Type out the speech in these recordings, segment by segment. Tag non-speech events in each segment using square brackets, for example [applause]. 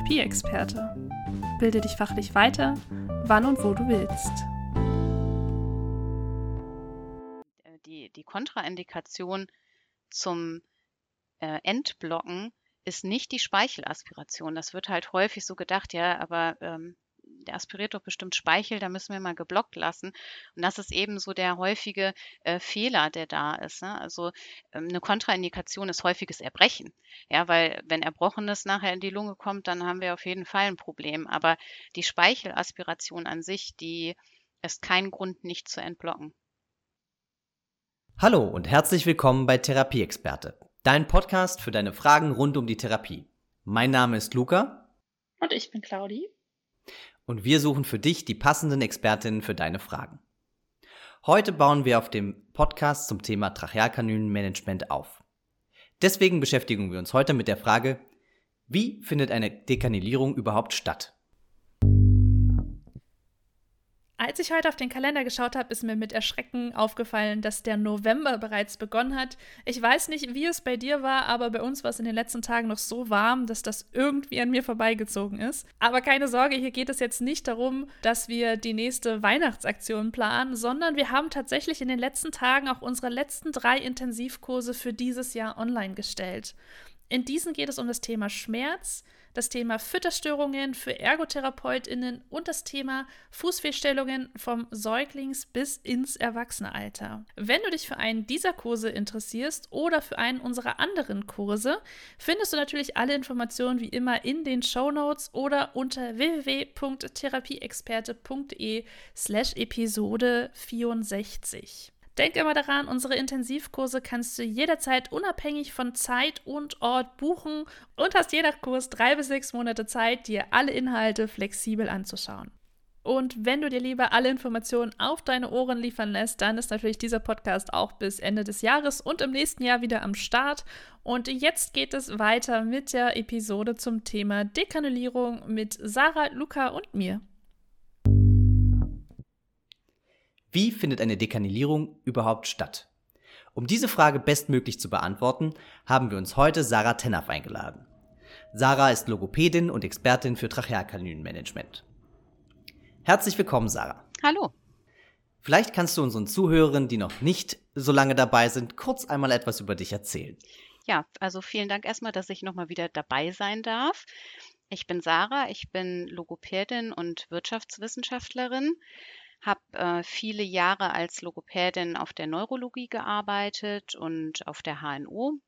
Therapieexperte. Bilde dich fachlich weiter, wann und wo du willst. Die, die Kontraindikation zum äh, Entblocken ist nicht die Speichelaspiration. Das wird halt häufig so gedacht, ja, aber ähm, der aspiriert doch bestimmt Speichel, da müssen wir mal geblockt lassen. Und das ist eben so der häufige äh, Fehler, der da ist. Ne? Also ähm, eine Kontraindikation ist häufiges Erbrechen. Ja, weil wenn Erbrochenes nachher in die Lunge kommt, dann haben wir auf jeden Fall ein Problem. Aber die Speichelaspiration an sich, die ist kein Grund, nicht zu entblocken. Hallo und herzlich willkommen bei Therapieexperte, dein Podcast für deine Fragen rund um die Therapie. Mein Name ist Luca. Und ich bin Claudi und wir suchen für dich die passenden Expertinnen für deine Fragen. Heute bauen wir auf dem Podcast zum Thema Trachealkanülenmanagement auf. Deswegen beschäftigen wir uns heute mit der Frage, wie findet eine Dekanilierung überhaupt statt? Als ich heute auf den Kalender geschaut habe, ist mir mit Erschrecken aufgefallen, dass der November bereits begonnen hat. Ich weiß nicht, wie es bei dir war, aber bei uns war es in den letzten Tagen noch so warm, dass das irgendwie an mir vorbeigezogen ist. Aber keine Sorge, hier geht es jetzt nicht darum, dass wir die nächste Weihnachtsaktion planen, sondern wir haben tatsächlich in den letzten Tagen auch unsere letzten drei Intensivkurse für dieses Jahr online gestellt. In diesen geht es um das Thema Schmerz, das Thema Fütterstörungen für ErgotherapeutInnen und das Thema Fußfehlstellungen vom Säuglings- bis ins Erwachsenealter. Wenn du dich für einen dieser Kurse interessierst oder für einen unserer anderen Kurse, findest du natürlich alle Informationen wie immer in den Show Notes oder unter www.therapieexperte.de slash Episode 64. Denk immer daran, unsere Intensivkurse kannst du jederzeit unabhängig von Zeit und Ort buchen und hast je nach Kurs drei bis sechs Monate Zeit, dir alle Inhalte flexibel anzuschauen. Und wenn du dir lieber alle Informationen auf deine Ohren liefern lässt, dann ist natürlich dieser Podcast auch bis Ende des Jahres und im nächsten Jahr wieder am Start. Und jetzt geht es weiter mit der Episode zum Thema Dekanulierung mit Sarah, Luca und mir. Wie findet eine Dekanilierung überhaupt statt? Um diese Frage bestmöglich zu beantworten, haben wir uns heute Sarah Tennaf eingeladen. Sarah ist Logopädin und Expertin für Trachealkanülenmanagement. Herzlich willkommen, Sarah. Hallo. Vielleicht kannst du unseren Zuhörern, die noch nicht so lange dabei sind, kurz einmal etwas über dich erzählen. Ja, also vielen Dank erstmal, dass ich nochmal wieder dabei sein darf. Ich bin Sarah, ich bin Logopädin und Wirtschaftswissenschaftlerin habe äh, viele Jahre als Logopädin auf der Neurologie gearbeitet und auf der HNO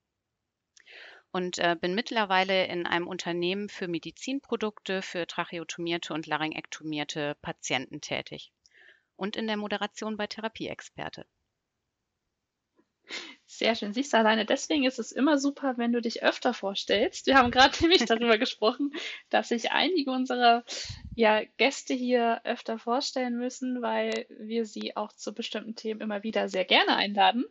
und äh, bin mittlerweile in einem Unternehmen für Medizinprodukte für tracheotomierte und laryngektomierte Patienten tätig und in der Moderation bei Therapieexperte. Sehr schön. Siehst du, alleine deswegen ist es immer super, wenn du dich öfter vorstellst. Wir haben gerade [laughs] nämlich darüber gesprochen, dass sich einige unserer ja, Gäste hier öfter vorstellen müssen, weil wir sie auch zu bestimmten Themen immer wieder sehr gerne einladen.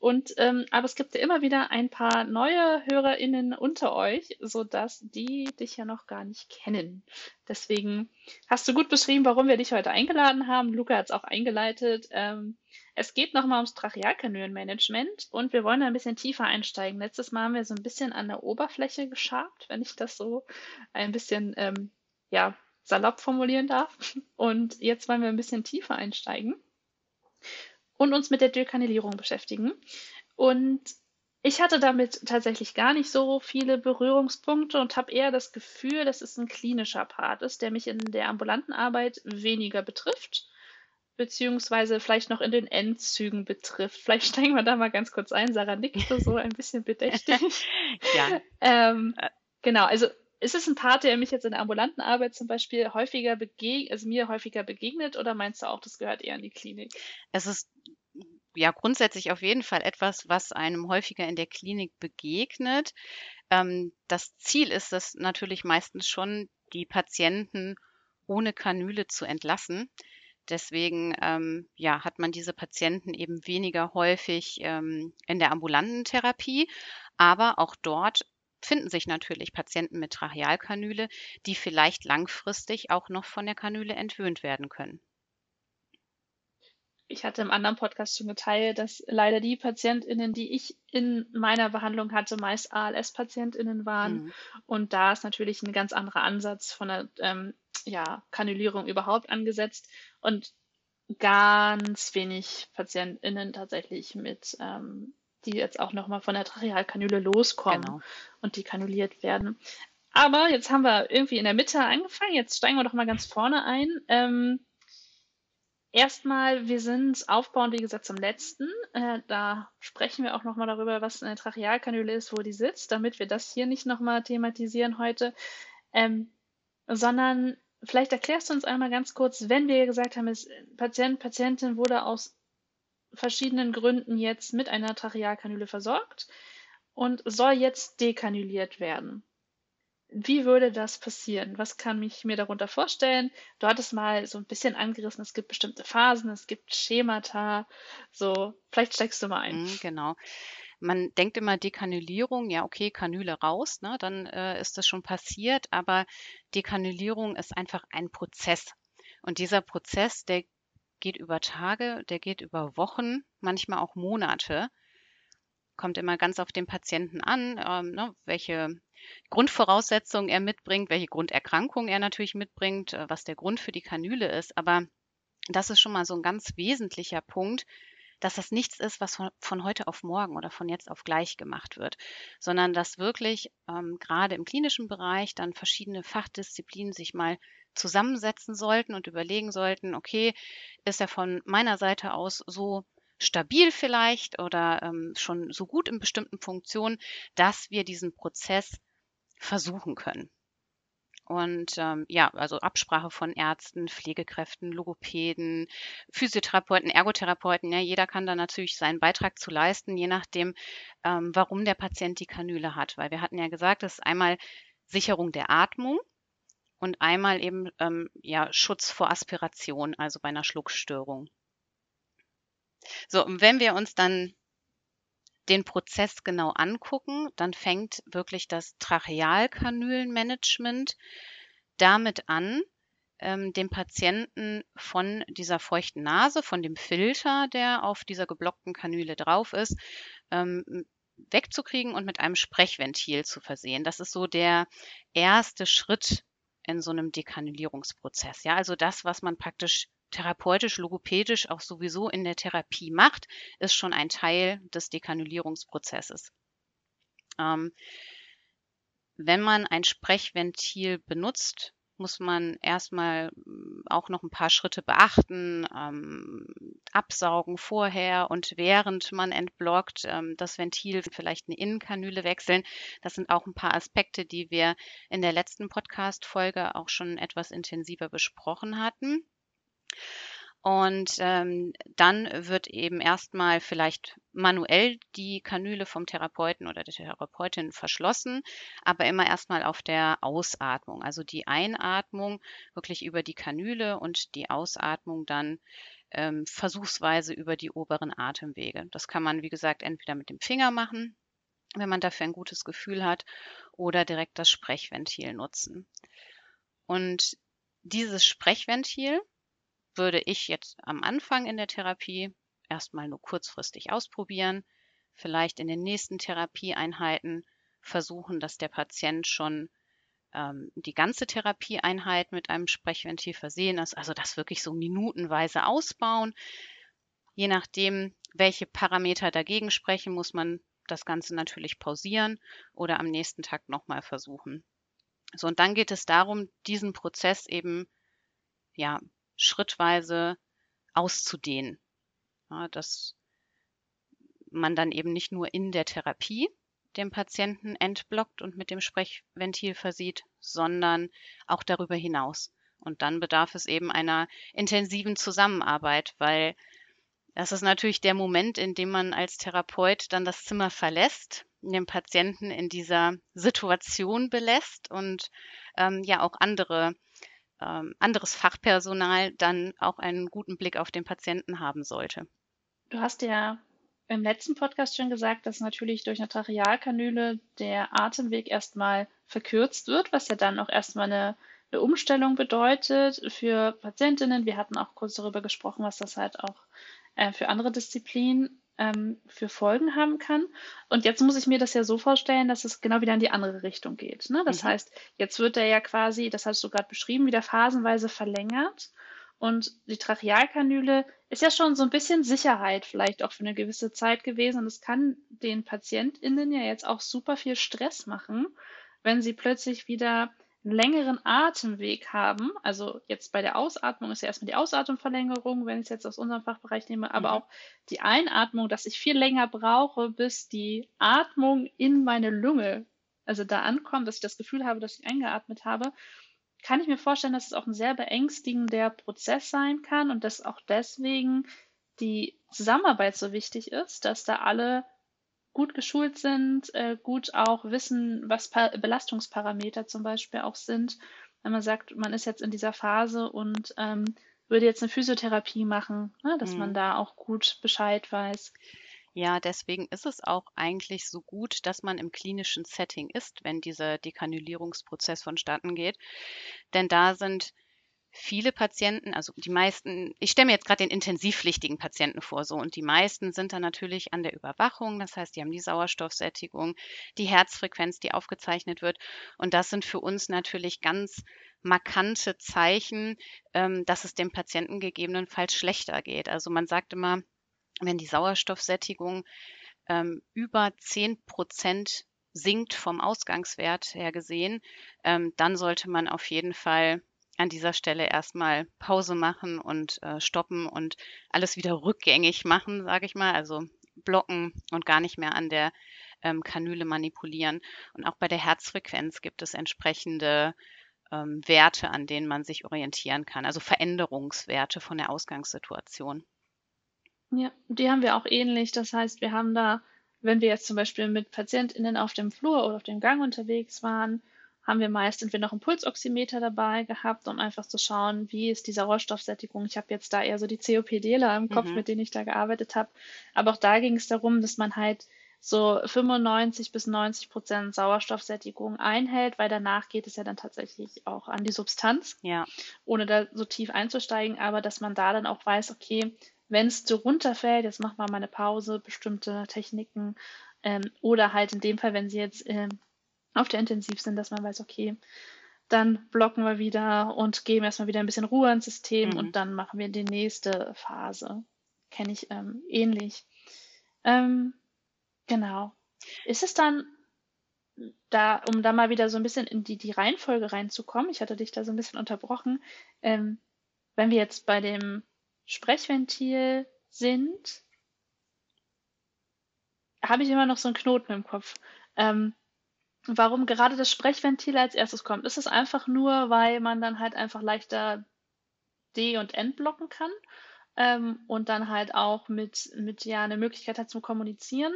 Und ähm, aber es gibt ja immer wieder ein paar neue HörerInnen unter euch, sodass die dich ja noch gar nicht kennen. Deswegen hast du gut beschrieben, warum wir dich heute eingeladen haben. Luca hat es auch eingeleitet. Ähm, es geht nochmal ums Trachealkanülenmanagement und wir wollen ein bisschen tiefer einsteigen. Letztes Mal haben wir so ein bisschen an der Oberfläche geschabt, wenn ich das so ein bisschen ähm, ja, salopp formulieren darf. Und jetzt wollen wir ein bisschen tiefer einsteigen und uns mit der Dekanilierung beschäftigen. Und ich hatte damit tatsächlich gar nicht so viele Berührungspunkte und habe eher das Gefühl, dass es ein klinischer Part ist, der mich in der ambulanten Arbeit weniger betrifft, beziehungsweise vielleicht noch in den Endzügen betrifft. Vielleicht steigen wir da mal ganz kurz ein. Sarah nickte so ein bisschen bedächtig. [laughs] ja. ähm, genau, also ist es ein Part, der mich jetzt in der ambulanten Arbeit zum Beispiel häufiger begegnet, also mir häufiger begegnet, oder meinst du auch, das gehört eher in die Klinik? Es ist ja grundsätzlich auf jeden Fall etwas, was einem häufiger in der Klinik begegnet. Ähm, das Ziel ist es natürlich meistens schon, die Patienten ohne Kanüle zu entlassen. Deswegen ähm, ja, hat man diese Patienten eben weniger häufig ähm, in der ambulanten Therapie. Aber auch dort finden sich natürlich Patienten mit Trachealkanüle, die vielleicht langfristig auch noch von der Kanüle entwöhnt werden können. Ich hatte im anderen Podcast schon geteilt, dass leider die PatientInnen, die ich in meiner Behandlung hatte, meist ALS-PatientInnen waren. Mhm. Und da ist natürlich ein ganz anderer Ansatz von der ähm, ja, Kanülierung überhaupt angesetzt und ganz wenig PatientInnen tatsächlich mit, ähm, die jetzt auch nochmal von der Trachealkanüle loskommen genau. und die kanuliert werden. Aber jetzt haben wir irgendwie in der Mitte angefangen. Jetzt steigen wir doch mal ganz vorne ein. Ähm, Erstmal, wir sind aufbauend, wie gesagt, zum letzten. Äh, da sprechen wir auch nochmal darüber, was eine Trachealkanüle ist, wo die sitzt, damit wir das hier nicht nochmal thematisieren heute. Ähm, sondern vielleicht erklärst du uns einmal ganz kurz, wenn wir gesagt haben, es, Patient, Patientin wurde aus verschiedenen Gründen jetzt mit einer Trachealkanüle versorgt und soll jetzt dekanuliert werden wie würde das passieren? Was kann ich mir darunter vorstellen? Du hattest mal so ein bisschen angerissen, es gibt bestimmte Phasen, es gibt Schemata. So, vielleicht steigst du mal ein. Mhm, genau. Man denkt immer Dekanulierung, ja, okay, Kanüle raus, ne, dann äh, ist das schon passiert, aber Dekanulierung ist einfach ein Prozess. Und dieser Prozess, der geht über Tage, der geht über Wochen, manchmal auch Monate kommt immer ganz auf den Patienten an, ähm, ne, welche Grundvoraussetzungen er mitbringt, welche Grunderkrankungen er natürlich mitbringt, äh, was der Grund für die Kanüle ist. Aber das ist schon mal so ein ganz wesentlicher Punkt, dass das nichts ist, was von, von heute auf morgen oder von jetzt auf gleich gemacht wird, sondern dass wirklich ähm, gerade im klinischen Bereich dann verschiedene Fachdisziplinen sich mal zusammensetzen sollten und überlegen sollten, okay, ist er von meiner Seite aus so stabil vielleicht oder ähm, schon so gut in bestimmten Funktionen, dass wir diesen Prozess versuchen können. Und ähm, ja, also Absprache von Ärzten, Pflegekräften, Logopäden, Physiotherapeuten, Ergotherapeuten, ja, jeder kann da natürlich seinen Beitrag zu leisten, je nachdem, ähm, warum der Patient die Kanüle hat. Weil wir hatten ja gesagt, das ist einmal Sicherung der Atmung und einmal eben ähm, ja, Schutz vor Aspiration, also bei einer Schluckstörung. So, und wenn wir uns dann den Prozess genau angucken, dann fängt wirklich das Trachealkanülenmanagement damit an, ähm, dem Patienten von dieser feuchten Nase, von dem Filter, der auf dieser geblockten Kanüle drauf ist, ähm, wegzukriegen und mit einem Sprechventil zu versehen. Das ist so der erste Schritt in so einem Dekanülierungsprozess. Ja, also das, was man praktisch therapeutisch, logopädisch auch sowieso in der Therapie macht, ist schon ein Teil des Dekanulierungsprozesses. Ähm, wenn man ein Sprechventil benutzt, muss man erstmal hm, auch noch ein paar Schritte beachten, ähm, absaugen vorher und während man entblockt, ähm, das Ventil vielleicht eine Innenkanüle wechseln. Das sind auch ein paar Aspekte, die wir in der letzten Podcast-Folge auch schon etwas intensiver besprochen hatten. Und ähm, dann wird eben erstmal vielleicht manuell die Kanüle vom Therapeuten oder der Therapeutin verschlossen, aber immer erstmal auf der Ausatmung. Also die Einatmung wirklich über die Kanüle und die Ausatmung dann ähm, versuchsweise über die oberen Atemwege. Das kann man, wie gesagt, entweder mit dem Finger machen, wenn man dafür ein gutes Gefühl hat, oder direkt das Sprechventil nutzen. Und dieses Sprechventil würde ich jetzt am Anfang in der Therapie erstmal nur kurzfristig ausprobieren, vielleicht in den nächsten Therapieeinheiten versuchen, dass der Patient schon ähm, die ganze Therapieeinheit mit einem Sprechventil versehen ist, also das wirklich so minutenweise ausbauen. Je nachdem, welche Parameter dagegen sprechen, muss man das Ganze natürlich pausieren oder am nächsten Tag nochmal versuchen. So, und dann geht es darum, diesen Prozess eben ja schrittweise auszudehnen. Ja, dass man dann eben nicht nur in der Therapie den Patienten entblockt und mit dem Sprechventil versieht, sondern auch darüber hinaus. Und dann bedarf es eben einer intensiven Zusammenarbeit, weil das ist natürlich der Moment, in dem man als Therapeut dann das Zimmer verlässt, den Patienten in dieser Situation belässt und ähm, ja auch andere ähm, anderes Fachpersonal dann auch einen guten Blick auf den Patienten haben sollte. Du hast ja im letzten Podcast schon gesagt, dass natürlich durch eine Trachealkanüle der Atemweg erstmal verkürzt wird, was ja dann auch erstmal eine, eine Umstellung bedeutet für Patientinnen. Wir hatten auch kurz darüber gesprochen, was das halt auch äh, für andere Disziplinen ähm, für Folgen haben kann. Und jetzt muss ich mir das ja so vorstellen, dass es genau wieder in die andere Richtung geht. Ne? Das mhm. heißt, jetzt wird er ja quasi, das hast du gerade beschrieben, wieder phasenweise verlängert. Und die Trachealkanüle ist ja schon so ein bisschen Sicherheit vielleicht auch für eine gewisse Zeit gewesen. Und es kann den PatientInnen ja jetzt auch super viel Stress machen, wenn sie plötzlich wieder einen längeren Atemweg haben, also jetzt bei der Ausatmung ist ja erstmal die Ausatmungsverlängerung, wenn ich es jetzt aus unserem Fachbereich nehme, aber mhm. auch die Einatmung, dass ich viel länger brauche, bis die Atmung in meine Lunge, also da ankommt, dass ich das Gefühl habe, dass ich eingeatmet habe, kann ich mir vorstellen, dass es auch ein sehr beängstigender Prozess sein kann und dass auch deswegen die Zusammenarbeit so wichtig ist, dass da alle gut geschult sind, äh, gut auch wissen, was pa Belastungsparameter zum Beispiel auch sind. Wenn man sagt, man ist jetzt in dieser Phase und ähm, würde jetzt eine Physiotherapie machen, ne, dass mhm. man da auch gut Bescheid weiß. Ja, deswegen ist es auch eigentlich so gut, dass man im klinischen Setting ist, wenn dieser Dekanulierungsprozess vonstatten geht. Denn da sind viele Patienten, also die meisten, ich stelle mir jetzt gerade den intensivpflichtigen Patienten vor, so und die meisten sind dann natürlich an der Überwachung, das heißt, die haben die Sauerstoffsättigung, die Herzfrequenz, die aufgezeichnet wird und das sind für uns natürlich ganz markante Zeichen, ähm, dass es dem Patienten gegebenenfalls schlechter geht. Also man sagt immer, wenn die Sauerstoffsättigung ähm, über 10 Prozent sinkt vom Ausgangswert her gesehen, ähm, dann sollte man auf jeden Fall an dieser Stelle erstmal Pause machen und äh, stoppen und alles wieder rückgängig machen, sage ich mal, also blocken und gar nicht mehr an der ähm, Kanüle manipulieren. Und auch bei der Herzfrequenz gibt es entsprechende ähm, Werte, an denen man sich orientieren kann, also Veränderungswerte von der Ausgangssituation. Ja, die haben wir auch ähnlich. Das heißt, wir haben da, wenn wir jetzt zum Beispiel mit PatientInnen auf dem Flur oder auf dem Gang unterwegs waren, haben wir meist entweder noch einen Pulsoximeter dabei gehabt, um einfach zu schauen, wie ist die Sauerstoffsättigung. Ich habe jetzt da eher so die COPDler im Kopf, mhm. mit denen ich da gearbeitet habe. Aber auch da ging es darum, dass man halt so 95 bis 90 Prozent Sauerstoffsättigung einhält, weil danach geht es ja dann tatsächlich auch an die Substanz, ja. ohne da so tief einzusteigen, aber dass man da dann auch weiß, okay, wenn es so runterfällt, jetzt machen wir mal eine Pause, bestimmte Techniken ähm, oder halt in dem Fall, wenn sie jetzt ähm, auf der Intensiv sind, dass man weiß, okay, dann blocken wir wieder und geben erstmal wieder ein bisschen Ruhe ins System mhm. und dann machen wir die nächste Phase. Kenne ich ähm, ähnlich. Ähm, genau. Ist es dann da, um da mal wieder so ein bisschen in die, die Reihenfolge reinzukommen, ich hatte dich da so ein bisschen unterbrochen, ähm, wenn wir jetzt bei dem Sprechventil sind, habe ich immer noch so einen Knoten im Kopf. Ähm, warum gerade das Sprechventil als erstes kommt. Ist es einfach nur, weil man dann halt einfach leichter D und N blocken kann ähm, und dann halt auch mit, mit ja eine Möglichkeit hat zum Kommunizieren?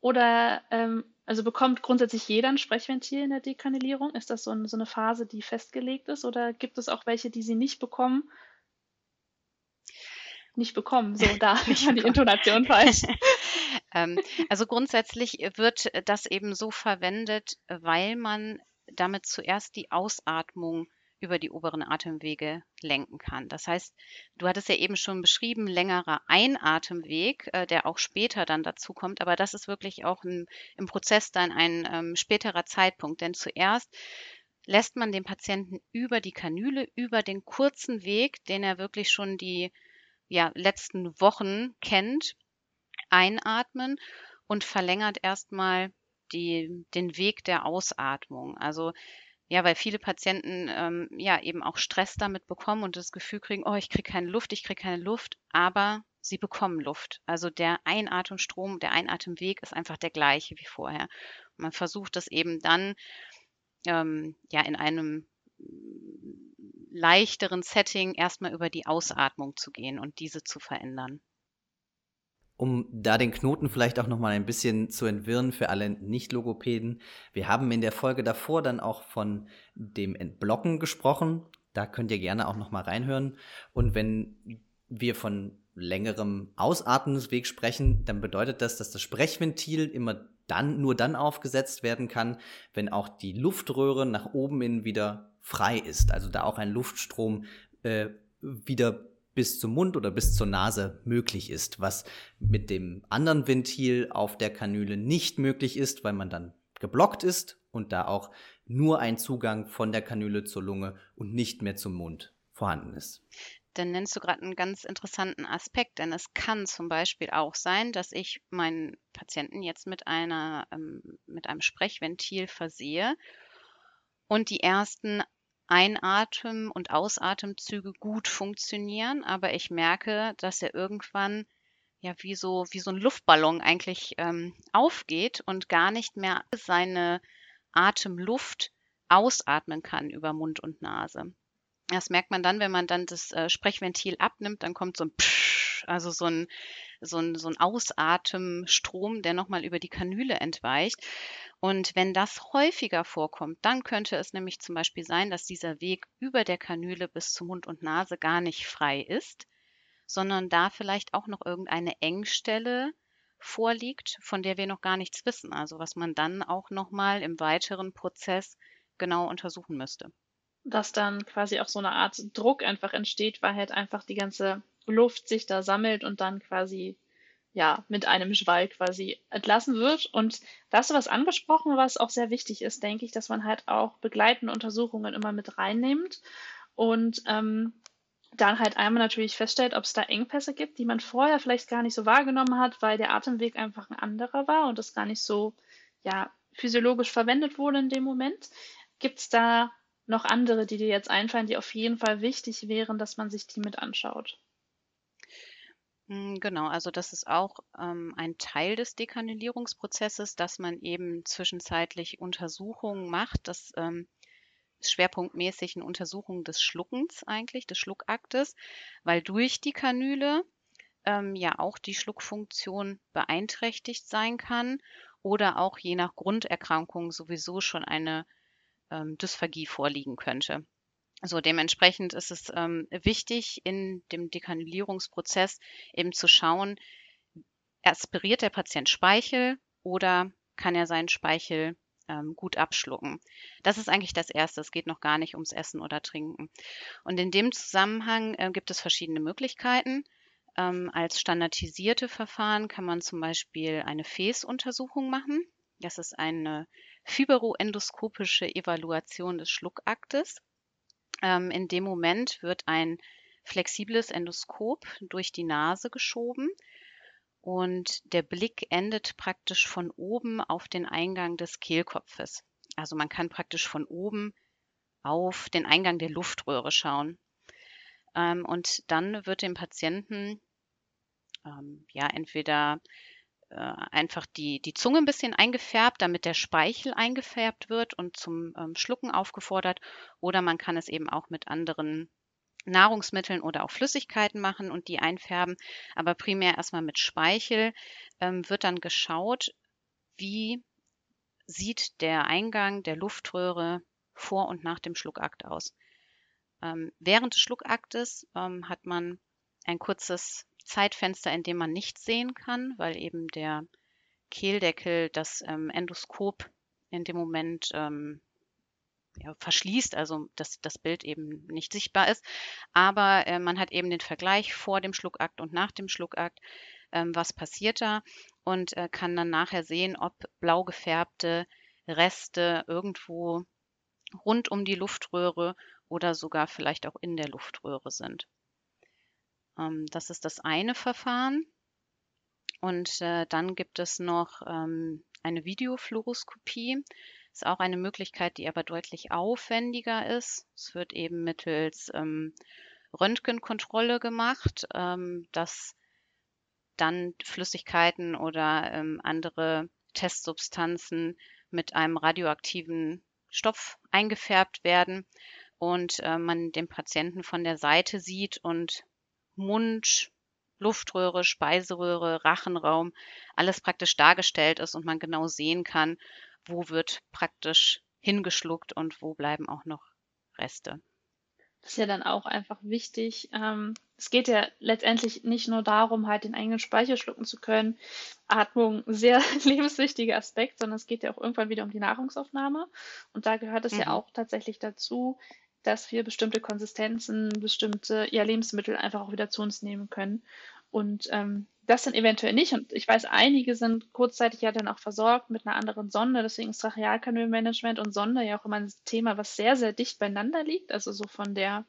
Oder ähm, also bekommt grundsätzlich jeder ein Sprechventil in der Dekanalierung? Ist das so, ein, so eine Phase, die festgelegt ist? Oder gibt es auch welche, die sie nicht bekommen, nicht bekommen. So, da [laughs] war die Intonation falsch. [laughs] ähm, also grundsätzlich wird das eben so verwendet, weil man damit zuerst die Ausatmung über die oberen Atemwege lenken kann. Das heißt, du hattest ja eben schon beschrieben, längerer Einatemweg, äh, der auch später dann dazu kommt, aber das ist wirklich auch ein, im Prozess dann ein ähm, späterer Zeitpunkt, denn zuerst lässt man den Patienten über die Kanüle, über den kurzen Weg, den er wirklich schon die ja, letzten Wochen kennt, einatmen und verlängert erstmal die, den Weg der Ausatmung. Also ja, weil viele Patienten ähm, ja eben auch Stress damit bekommen und das Gefühl kriegen, oh, ich kriege keine Luft, ich kriege keine Luft, aber sie bekommen Luft. Also der Einatemstrom, der Einatemweg ist einfach der gleiche wie vorher. man versucht das eben dann ähm, ja in einem leichteren Setting erstmal über die Ausatmung zu gehen und diese zu verändern. Um da den Knoten vielleicht auch noch mal ein bisschen zu entwirren für alle Nicht-Logopäden. Wir haben in der Folge davor dann auch von dem Entblocken gesprochen. Da könnt ihr gerne auch noch mal reinhören. Und wenn wir von längerem Ausatmungsweg sprechen, dann bedeutet das, dass das Sprechventil immer dann, nur dann aufgesetzt werden kann, wenn auch die Luftröhre nach oben hin wieder frei ist. Also da auch ein Luftstrom äh, wieder bis zum Mund oder bis zur Nase möglich ist, was mit dem anderen Ventil auf der Kanüle nicht möglich ist, weil man dann geblockt ist und da auch nur ein Zugang von der Kanüle zur Lunge und nicht mehr zum Mund vorhanden ist. Dann nennst du gerade einen ganz interessanten Aspekt, denn es kann zum Beispiel auch sein, dass ich meinen Patienten jetzt mit einer ähm, mit einem Sprechventil versehe und die ersten Einatmen- und Ausatemzüge gut funktionieren, aber ich merke, dass er irgendwann ja wie so wie so ein Luftballon eigentlich ähm, aufgeht und gar nicht mehr seine Atemluft ausatmen kann über Mund und Nase. Das merkt man dann, wenn man dann das äh, Sprechventil abnimmt, dann kommt so ein Psch, also so ein, so ein, so ein Ausatemstrom, der nochmal über die Kanüle entweicht. Und wenn das häufiger vorkommt, dann könnte es nämlich zum Beispiel sein, dass dieser Weg über der Kanüle bis zu Mund und Nase gar nicht frei ist, sondern da vielleicht auch noch irgendeine Engstelle vorliegt, von der wir noch gar nichts wissen. Also was man dann auch nochmal im weiteren Prozess genau untersuchen müsste. Dass dann quasi auch so eine Art Druck einfach entsteht, weil halt einfach die ganze Luft sich da sammelt und dann quasi ja mit einem Schwall quasi entlassen wird. Und da hast du was angesprochen, was auch sehr wichtig ist, denke ich, dass man halt auch begleitende Untersuchungen immer mit reinnimmt und ähm, dann halt einmal natürlich feststellt, ob es da Engpässe gibt, die man vorher vielleicht gar nicht so wahrgenommen hat, weil der Atemweg einfach ein anderer war und das gar nicht so ja, physiologisch verwendet wurde in dem Moment. Gibt es da noch andere, die dir jetzt einfallen, die auf jeden Fall wichtig wären, dass man sich die mit anschaut? Hm, genau, also das ist auch ähm, ein Teil des Dekanulierungsprozesses, dass man eben zwischenzeitlich Untersuchungen macht. Das ähm, schwerpunktmäßig eine Untersuchung des Schluckens eigentlich, des Schluckaktes, weil durch die Kanüle ähm, ja auch die Schluckfunktion beeinträchtigt sein kann oder auch je nach Grunderkrankung sowieso schon eine ähm, Dysphagie vorliegen könnte. So dementsprechend ist es ähm, wichtig in dem Dekanulierungsprozess eben zu schauen, aspiriert der Patient Speichel oder kann er seinen Speichel ähm, gut abschlucken. Das ist eigentlich das Erste. Es geht noch gar nicht ums Essen oder Trinken. Und in dem Zusammenhang äh, gibt es verschiedene Möglichkeiten. Ähm, als standardisierte Verfahren kann man zum Beispiel eine Fäßuntersuchung machen. Das ist eine fibroendoskopische Evaluation des Schluckaktes. Ähm, in dem Moment wird ein flexibles Endoskop durch die Nase geschoben und der Blick endet praktisch von oben auf den Eingang des Kehlkopfes. Also man kann praktisch von oben auf den Eingang der Luftröhre schauen. Ähm, und dann wird dem Patienten ähm, ja entweder einfach die, die Zunge ein bisschen eingefärbt, damit der Speichel eingefärbt wird und zum ähm, Schlucken aufgefordert. Oder man kann es eben auch mit anderen Nahrungsmitteln oder auch Flüssigkeiten machen und die einfärben. Aber primär erstmal mit Speichel ähm, wird dann geschaut, wie sieht der Eingang der Luftröhre vor und nach dem Schluckakt aus. Ähm, während des Schluckaktes ähm, hat man ein kurzes Zeitfenster, in dem man nichts sehen kann, weil eben der Kehldeckel das ähm, Endoskop in dem Moment ähm, ja, verschließt, also dass das Bild eben nicht sichtbar ist. Aber äh, man hat eben den Vergleich vor dem Schluckakt und nach dem Schluckakt, ähm, was passiert da und äh, kann dann nachher sehen, ob blau gefärbte Reste irgendwo rund um die Luftröhre oder sogar vielleicht auch in der Luftröhre sind. Ähm, das ist das eine Verfahren. Und äh, dann gibt es noch ähm, eine Videofluoroskopie. Ist auch eine Möglichkeit, die aber deutlich aufwendiger ist. Es wird eben mittels ähm, Röntgenkontrolle gemacht, ähm, dass dann Flüssigkeiten oder ähm, andere Testsubstanzen mit einem radioaktiven Stoff eingefärbt werden und äh, man den Patienten von der Seite sieht und Mund, Luftröhre, Speiseröhre, Rachenraum, alles praktisch dargestellt ist und man genau sehen kann, wo wird praktisch hingeschluckt und wo bleiben auch noch Reste. Das ist ja dann auch einfach wichtig. Ähm, es geht ja letztendlich nicht nur darum, halt den eigenen Speicher schlucken zu können. Atmung, [laughs] sehr lebenswichtiger Aspekt, sondern es geht ja auch irgendwann wieder um die Nahrungsaufnahme. Und da gehört es mhm. ja auch tatsächlich dazu, dass wir bestimmte Konsistenzen, bestimmte ja, Lebensmittel einfach auch wieder zu uns nehmen können. Und ähm, das dann eventuell nicht. Und ich weiß, einige sind kurzzeitig ja dann auch versorgt mit einer anderen Sonde. Deswegen ist Trachealkanülmanagement und Sonde ja auch immer ein Thema, was sehr, sehr dicht beieinander liegt. Also so von der,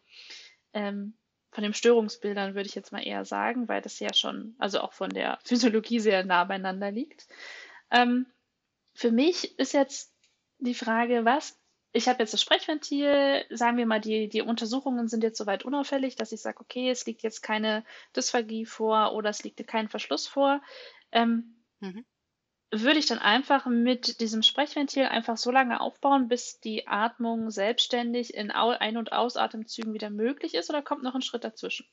ähm, von den Störungsbildern würde ich jetzt mal eher sagen, weil das ja schon, also auch von der Physiologie sehr nah beieinander liegt. Ähm, für mich ist jetzt die Frage, was ich habe jetzt das Sprechventil, sagen wir mal, die, die Untersuchungen sind jetzt soweit unauffällig, dass ich sage, okay, es liegt jetzt keine Dysphagie vor oder es liegt kein Verschluss vor. Ähm, mhm. Würde ich dann einfach mit diesem Sprechventil einfach so lange aufbauen, bis die Atmung selbstständig in Ein- und Ausatemzügen wieder möglich ist oder kommt noch ein Schritt dazwischen?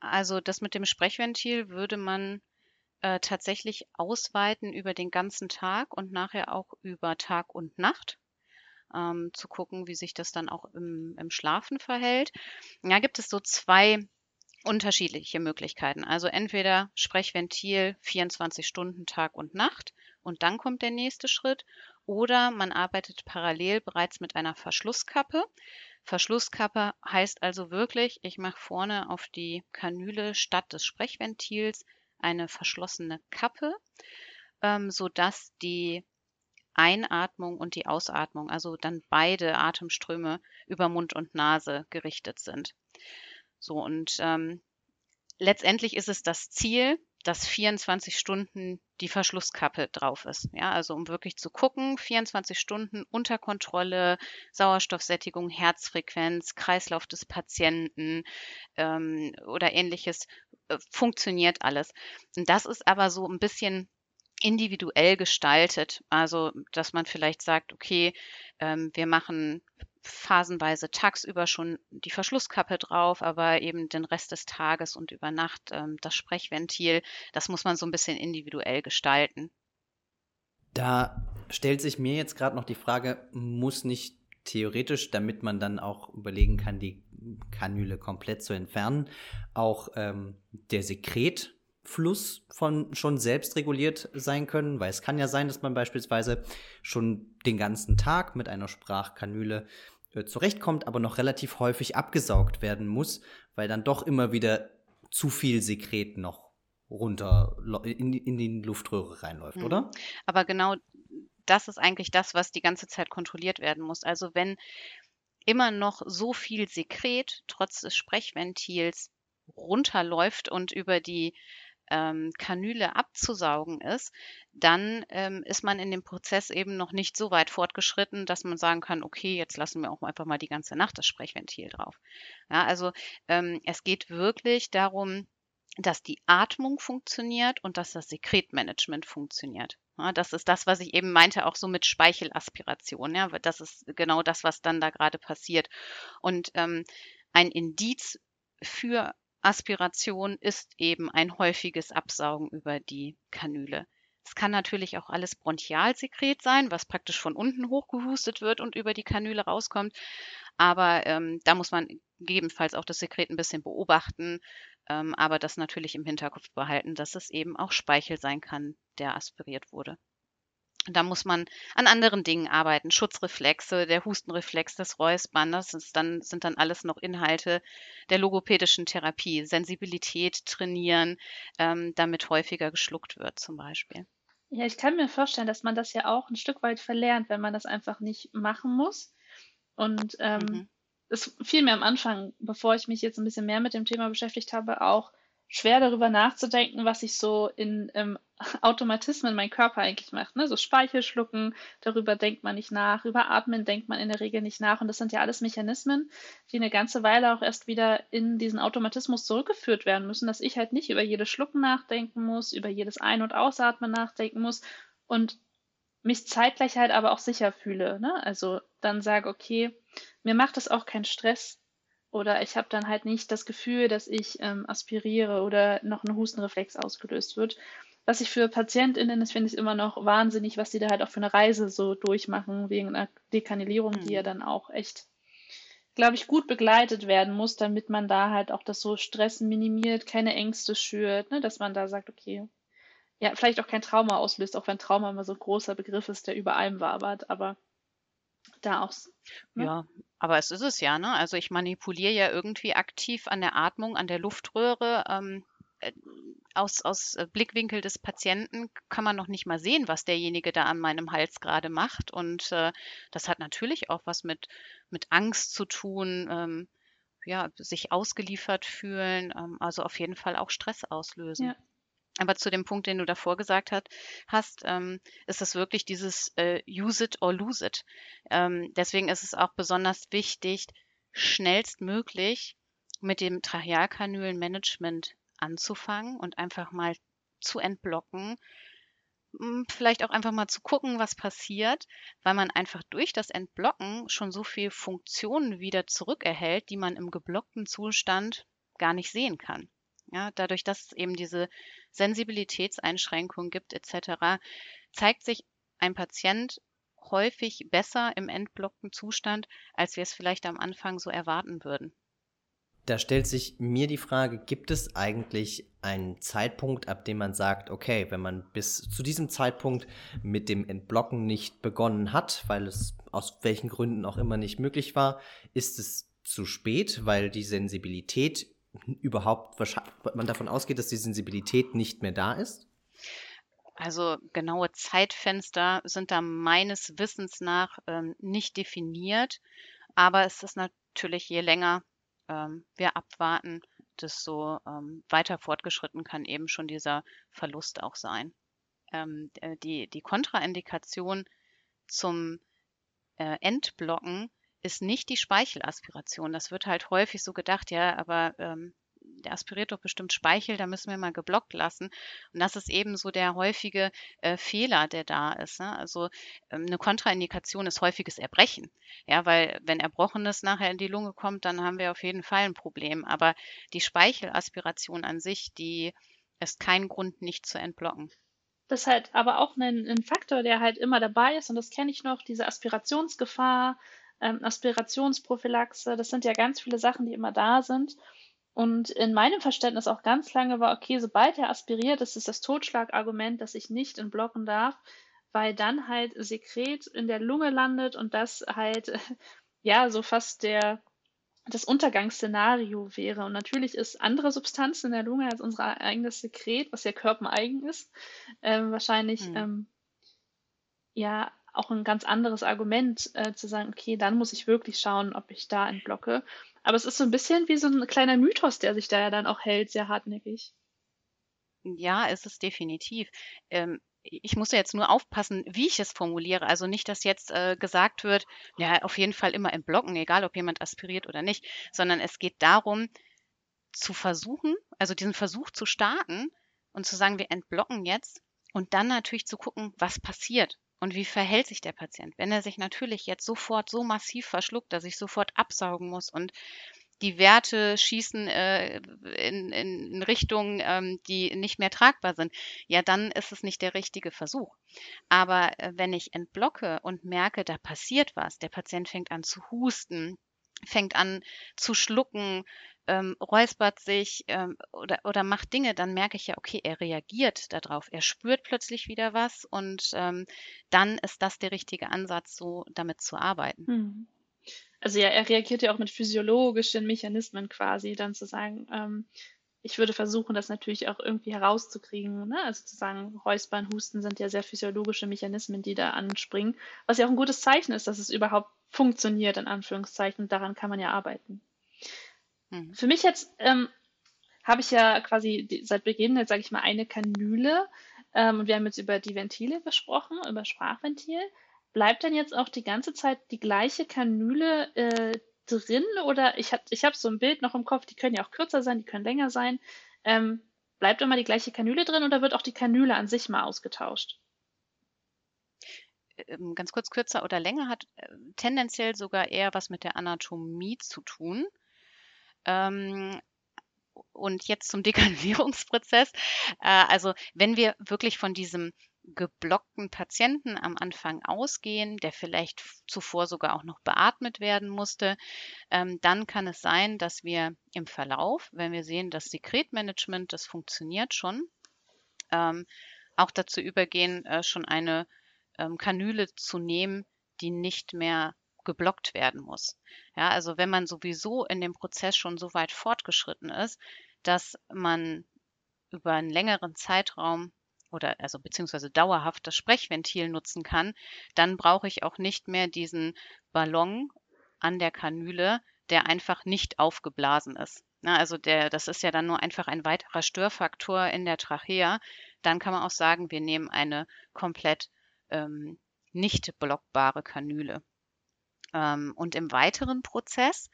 Also das mit dem Sprechventil würde man äh, tatsächlich ausweiten über den ganzen Tag und nachher auch über Tag und Nacht. Ähm, zu gucken, wie sich das dann auch im, im Schlafen verhält. Ja, gibt es so zwei unterschiedliche Möglichkeiten. Also entweder Sprechventil 24 Stunden Tag und Nacht und dann kommt der nächste Schritt oder man arbeitet parallel bereits mit einer Verschlusskappe. Verschlusskappe heißt also wirklich, ich mache vorne auf die Kanüle statt des Sprechventils eine verschlossene Kappe, ähm, sodass die Einatmung und die Ausatmung, also dann beide Atemströme über Mund und Nase gerichtet sind. So und ähm, letztendlich ist es das Ziel, dass 24 Stunden die Verschlusskappe drauf ist. Ja, also um wirklich zu gucken, 24 Stunden unter Kontrolle, Sauerstoffsättigung, Herzfrequenz, Kreislauf des Patienten ähm, oder ähnliches äh, funktioniert alles. Und das ist aber so ein bisschen individuell gestaltet. Also, dass man vielleicht sagt, okay, ähm, wir machen phasenweise tagsüber schon die Verschlusskappe drauf, aber eben den Rest des Tages und über Nacht ähm, das Sprechventil. Das muss man so ein bisschen individuell gestalten. Da stellt sich mir jetzt gerade noch die Frage, muss nicht theoretisch, damit man dann auch überlegen kann, die Kanüle komplett zu entfernen, auch ähm, der Sekretfluss von schon selbst reguliert sein können, weil es kann ja sein, dass man beispielsweise schon den ganzen Tag mit einer Sprachkanüle zurechtkommt, aber noch relativ häufig abgesaugt werden muss, weil dann doch immer wieder zu viel Sekret noch runter in, in die Luftröhre reinläuft, mhm. oder? Aber genau das ist eigentlich das, was die ganze Zeit kontrolliert werden muss. Also wenn immer noch so viel Sekret trotz des Sprechventils runterläuft und über die ähm, Kanüle abzusaugen ist, dann ähm, ist man in dem Prozess eben noch nicht so weit fortgeschritten, dass man sagen kann, okay, jetzt lassen wir auch einfach mal die ganze Nacht das Sprechventil drauf. Ja, also ähm, es geht wirklich darum, dass die Atmung funktioniert und dass das Sekretmanagement funktioniert. Ja, das ist das, was ich eben meinte, auch so mit Speichelaspiration. Ja, das ist genau das, was dann da gerade passiert. Und ähm, ein Indiz für Aspiration ist eben ein häufiges Absaugen über die Kanüle. Es kann natürlich auch alles Bronchialsekret sein, was praktisch von unten hochgehustet wird und über die Kanüle rauskommt. Aber ähm, da muss man gegebenenfalls auch das Sekret ein bisschen beobachten, ähm, aber das natürlich im Hinterkopf behalten, dass es eben auch Speichel sein kann, der aspiriert wurde. Da muss man an anderen Dingen arbeiten. Schutzreflexe, der Hustenreflex, das Räuspern, das ist dann, sind dann alles noch Inhalte der logopädischen Therapie. Sensibilität trainieren, ähm, damit häufiger geschluckt wird zum Beispiel. Ja, ich kann mir vorstellen, dass man das ja auch ein Stück weit verlernt, wenn man das einfach nicht machen muss. Und ähm, mhm es fiel mir am Anfang, bevor ich mich jetzt ein bisschen mehr mit dem Thema beschäftigt habe, auch schwer darüber nachzudenken, was ich so in ähm, [laughs] Automatismen mein Körper eigentlich macht. Ne? So Speichel schlucken, darüber denkt man nicht nach, über Atmen denkt man in der Regel nicht nach. Und das sind ja alles Mechanismen, die eine ganze Weile auch erst wieder in diesen Automatismus zurückgeführt werden müssen, dass ich halt nicht über jedes Schlucken nachdenken muss, über jedes Ein- und Ausatmen nachdenken muss und mich zeitgleich halt aber auch sicher fühle. Ne? Also dann sage, okay, mir macht das auch keinen Stress. Oder ich habe dann halt nicht das Gefühl, dass ich ähm, aspiriere oder noch ein Hustenreflex ausgelöst wird. Was ich für PatientInnen, das finde ich immer noch wahnsinnig, was die da halt auch für eine Reise so durchmachen, wegen einer Dekanilierung, mhm. die ja mhm. dann auch echt, glaube ich, gut begleitet werden muss, damit man da halt auch das so Stress minimiert, keine Ängste schürt, ne? dass man da sagt, okay, ja, vielleicht auch kein Trauma auslöst, auch wenn Trauma immer so ein großer Begriff ist, der über allem wabert, aber da auch. Ne? Ja, aber es ist es ja, ne? Also ich manipuliere ja irgendwie aktiv an der Atmung, an der Luftröhre. Ähm, äh, aus, aus äh, Blickwinkel des Patienten kann man noch nicht mal sehen, was derjenige da an meinem Hals gerade macht. Und äh, das hat natürlich auch was mit, mit Angst zu tun, ähm, ja, sich ausgeliefert fühlen, ähm, also auf jeden Fall auch Stress auslösen. Ja. Aber zu dem Punkt, den du davor gesagt hat, hast, ähm, ist es wirklich dieses äh, Use it or lose it. Ähm, deswegen ist es auch besonders wichtig, schnellstmöglich mit dem Trachealkanülenmanagement anzufangen und einfach mal zu entblocken. Hm, vielleicht auch einfach mal zu gucken, was passiert, weil man einfach durch das Entblocken schon so viel Funktionen wieder zurückerhält, die man im geblockten Zustand gar nicht sehen kann. Ja, dadurch, dass eben diese Sensibilitätseinschränkungen gibt etc., zeigt sich ein Patient häufig besser im entblockten Zustand, als wir es vielleicht am Anfang so erwarten würden. Da stellt sich mir die Frage, gibt es eigentlich einen Zeitpunkt, ab dem man sagt, okay, wenn man bis zu diesem Zeitpunkt mit dem Entblocken nicht begonnen hat, weil es aus welchen Gründen auch immer nicht möglich war, ist es zu spät, weil die Sensibilität überhaupt, man davon ausgeht, dass die Sensibilität nicht mehr da ist? Also genaue Zeitfenster sind da meines Wissens nach ähm, nicht definiert, aber es ist natürlich, je länger ähm, wir abwarten, desto ähm, weiter fortgeschritten kann eben schon dieser Verlust auch sein. Ähm, äh, die, die Kontraindikation zum äh, Entblocken ist nicht die Speichelaspiration. Das wird halt häufig so gedacht, ja, aber ähm, der aspiriert doch bestimmt Speichel, da müssen wir mal geblockt lassen. Und das ist eben so der häufige äh, Fehler, der da ist. Ne? Also ähm, eine Kontraindikation ist häufiges Erbrechen. Ja, weil wenn Erbrochenes nachher in die Lunge kommt, dann haben wir auf jeden Fall ein Problem. Aber die Speichelaspiration an sich, die ist kein Grund, nicht zu entblocken. Das ist halt aber auch ein, ein Faktor, der halt immer dabei ist. Und das kenne ich noch, diese Aspirationsgefahr, ähm, Aspirationsprophylaxe, das sind ja ganz viele Sachen, die immer da sind. Und in meinem Verständnis auch ganz lange war, okay, sobald er aspiriert, das ist das Totschlagargument, dass ich nicht entblocken darf, weil dann halt Sekret in der Lunge landet und das halt, [laughs] ja, so fast der, das Untergangsszenario wäre. Und natürlich ist andere Substanz in der Lunge als unser eigenes Sekret, was ja körpereigen ist, äh, wahrscheinlich, mhm. ähm, ja, auch ein ganz anderes Argument, äh, zu sagen, okay, dann muss ich wirklich schauen, ob ich da entblocke. Aber es ist so ein bisschen wie so ein kleiner Mythos, der sich da ja dann auch hält, sehr hartnäckig. Ja, ist es definitiv. Ähm, ich muss jetzt nur aufpassen, wie ich es formuliere. Also nicht, dass jetzt äh, gesagt wird, ja, auf jeden Fall immer entblocken, egal ob jemand aspiriert oder nicht, sondern es geht darum, zu versuchen, also diesen Versuch zu starten und zu sagen, wir entblocken jetzt und dann natürlich zu gucken, was passiert. Und wie verhält sich der Patient? Wenn er sich natürlich jetzt sofort so massiv verschluckt, dass ich sofort absaugen muss und die Werte schießen äh, in, in Richtungen, ähm, die nicht mehr tragbar sind, ja, dann ist es nicht der richtige Versuch. Aber äh, wenn ich entblocke und merke, da passiert was, der Patient fängt an zu husten, fängt an zu schlucken, ähm, räuspert sich ähm, oder, oder macht Dinge, dann merke ich ja, okay, er reagiert darauf. Er spürt plötzlich wieder was und ähm, dann ist das der richtige Ansatz, so damit zu arbeiten. Hm. Also ja, er reagiert ja auch mit physiologischen Mechanismen quasi, dann zu sagen, ähm, ich würde versuchen, das natürlich auch irgendwie herauszukriegen. Ne? Also zu sagen, Räuspern, Husten sind ja sehr physiologische Mechanismen, die da anspringen, was ja auch ein gutes Zeichen ist, dass es überhaupt funktioniert, in Anführungszeichen. Daran kann man ja arbeiten. Mhm. Für mich jetzt ähm, habe ich ja quasi die, seit Beginn, jetzt sage ich mal, eine Kanüle. Ähm, und wir haben jetzt über die Ventile gesprochen, über Sprachventil. Bleibt denn jetzt auch die ganze Zeit die gleiche Kanüle äh, drin? Oder ich habe ich hab so ein Bild noch im Kopf, die können ja auch kürzer sein, die können länger sein. Ähm, bleibt immer die gleiche Kanüle drin oder wird auch die Kanüle an sich mal ausgetauscht? Ähm, ganz kurz kürzer oder länger hat äh, tendenziell sogar eher was mit der Anatomie zu tun. Ähm, und jetzt zum [laughs] Dekanulierungsprozess. Äh, also wenn wir wirklich von diesem geblockten Patienten am Anfang ausgehen, der vielleicht zuvor sogar auch noch beatmet werden musste, ähm, dann kann es sein, dass wir im Verlauf, wenn wir sehen, das Sekretmanagement, das funktioniert schon, ähm, auch dazu übergehen, äh, schon eine ähm, Kanüle zu nehmen, die nicht mehr geblockt werden muss. Ja, also wenn man sowieso in dem Prozess schon so weit fortgeschritten ist, dass man über einen längeren Zeitraum oder also beziehungsweise dauerhaft das Sprechventil nutzen kann, dann brauche ich auch nicht mehr diesen Ballon an der Kanüle, der einfach nicht aufgeblasen ist. Na, also der, das ist ja dann nur einfach ein weiterer Störfaktor in der Trachea. Dann kann man auch sagen, wir nehmen eine komplett ähm, nicht blockbare Kanüle. Ähm, und im weiteren Prozess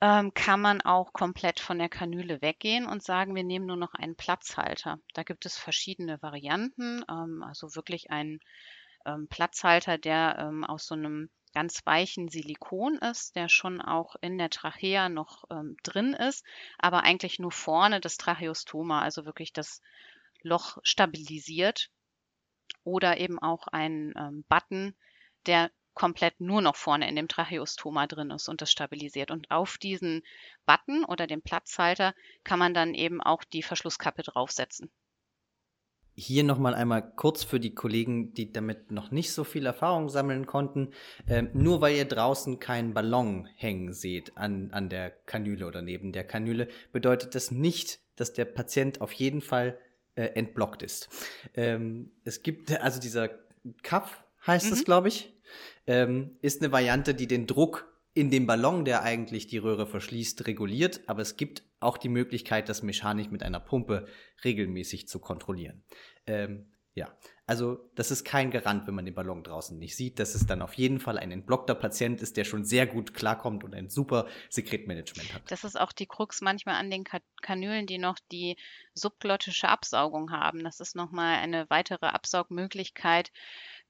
ähm, kann man auch komplett von der Kanüle weggehen und sagen, wir nehmen nur noch einen Platzhalter. Da gibt es verschiedene Varianten, ähm, also wirklich ein ähm, Platzhalter, der aus so einem ganz weichen Silikon ist, der schon auch in der Trachea noch ähm, drin ist, aber eigentlich nur vorne das Tracheostoma, also wirklich das Loch stabilisiert. Oder eben auch ein ähm, Button, der komplett nur noch vorne in dem Tracheostoma drin ist und das stabilisiert. Und auf diesen Button oder den Platzhalter kann man dann eben auch die Verschlusskappe draufsetzen. Hier nochmal einmal kurz für die Kollegen, die damit noch nicht so viel Erfahrung sammeln konnten. Ähm, nur weil ihr draußen keinen Ballon hängen seht an, an der Kanüle oder neben der Kanüle, bedeutet das nicht, dass der Patient auf jeden Fall äh, entblockt ist. Ähm, es gibt also dieser Cuff, heißt es, mhm. glaube ich, ähm, ist eine Variante, die den Druck in dem Ballon, der eigentlich die Röhre verschließt, reguliert, aber es gibt auch die Möglichkeit, das mechanisch mit einer Pumpe regelmäßig zu kontrollieren. Ähm, ja, also das ist kein Garant, wenn man den Ballon draußen nicht sieht, dass es dann auf jeden Fall ein entblockter Patient ist, der schon sehr gut klarkommt und ein super Sekretmanagement hat. Das ist auch die Krux manchmal an den Kanülen, die noch die subglottische Absaugung haben. Das ist nochmal eine weitere Absaugmöglichkeit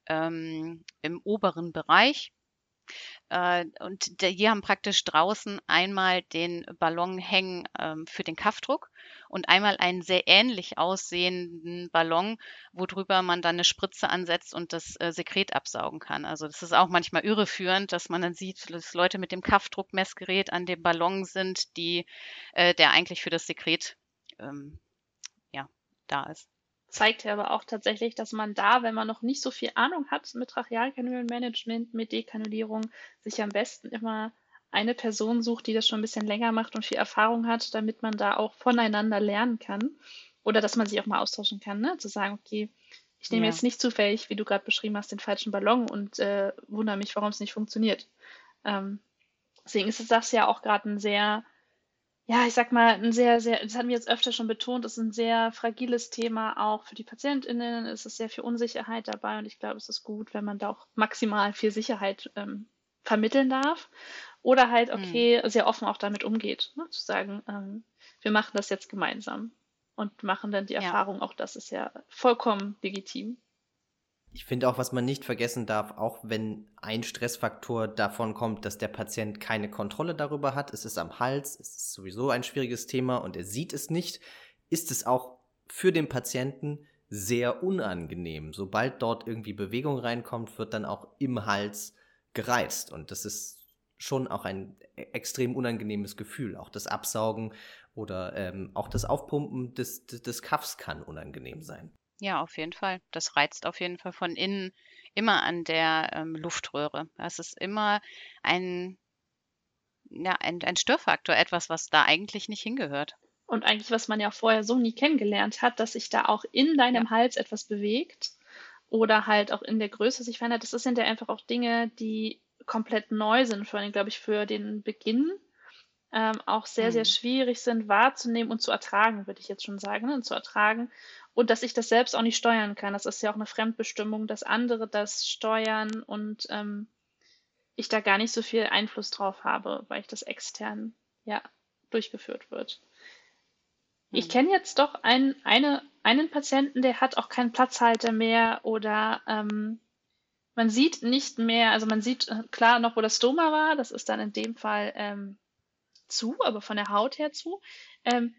ähm, im oberen Bereich. Äh, und die haben praktisch draußen einmal den Ballon hängen ähm, für den Kaffdruck und einmal einen sehr ähnlich aussehenden Ballon, worüber man dann eine Spritze ansetzt und das äh, Sekret absaugen kann. Also das ist auch manchmal irreführend, dass man dann sieht, dass Leute mit dem Kaffdruckmessgerät an dem Ballon sind, die, äh, der eigentlich für das Sekret ähm, ja, da ist zeigt ja aber auch tatsächlich, dass man da, wenn man noch nicht so viel Ahnung hat mit Trachealkanülenmanagement, mit Dekanulierung, sich am besten immer eine Person sucht, die das schon ein bisschen länger macht und viel Erfahrung hat, damit man da auch voneinander lernen kann. Oder dass man sich auch mal austauschen kann, ne? zu sagen, okay, ich nehme ja. jetzt nicht zufällig, wie du gerade beschrieben hast, den falschen Ballon und äh, wundere mich, warum es nicht funktioniert. Ähm, deswegen ist das ja auch gerade ein sehr ja, ich sag mal, ein sehr, sehr, das hatten wir jetzt öfter schon betont, ist ein sehr fragiles Thema auch für die PatientInnen. Es ist sehr viel Unsicherheit dabei und ich glaube, es ist gut, wenn man da auch maximal viel Sicherheit ähm, vermitteln darf. Oder halt, mhm. okay, mhm. sehr offen auch damit umgeht, ne? zu sagen, ähm, wir machen das jetzt gemeinsam und machen dann die ja. Erfahrung, auch das ist ja vollkommen legitim. Ich finde auch, was man nicht vergessen darf, auch wenn ein Stressfaktor davon kommt, dass der Patient keine Kontrolle darüber hat, es ist am Hals, es ist sowieso ein schwieriges Thema und er sieht es nicht, ist es auch für den Patienten sehr unangenehm. Sobald dort irgendwie Bewegung reinkommt, wird dann auch im Hals gereizt und das ist schon auch ein e-, extrem unangenehmes Gefühl. Auch das Absaugen oder ähm, auch das Aufpumpen des, des, des Kaffs kann unangenehm sein. Ja, auf jeden Fall. Das reizt auf jeden Fall von innen immer an der ähm, Luftröhre. Das ist immer ein, ja, ein, ein Störfaktor, etwas, was da eigentlich nicht hingehört. Und eigentlich, was man ja vorher so nie kennengelernt hat, dass sich da auch in deinem ja. Hals etwas bewegt oder halt auch in der Größe sich verändert. Das sind ja einfach auch Dinge, die komplett neu sind, vor allem, glaube ich, für den Beginn. Ähm, auch sehr, sehr mhm. schwierig sind wahrzunehmen und zu ertragen, würde ich jetzt schon sagen, ne? und zu ertragen und dass ich das selbst auch nicht steuern kann. Das ist ja auch eine Fremdbestimmung, dass andere das steuern und ähm, ich da gar nicht so viel Einfluss drauf habe, weil ich das extern ja durchgeführt wird. Hm. Ich kenne jetzt doch einen, eine, einen Patienten, der hat auch keinen Platzhalter mehr oder ähm, man sieht nicht mehr, also man sieht äh, klar noch, wo das Stoma war, das ist dann in dem Fall ähm, zu, aber von der Haut her zu. Ähm,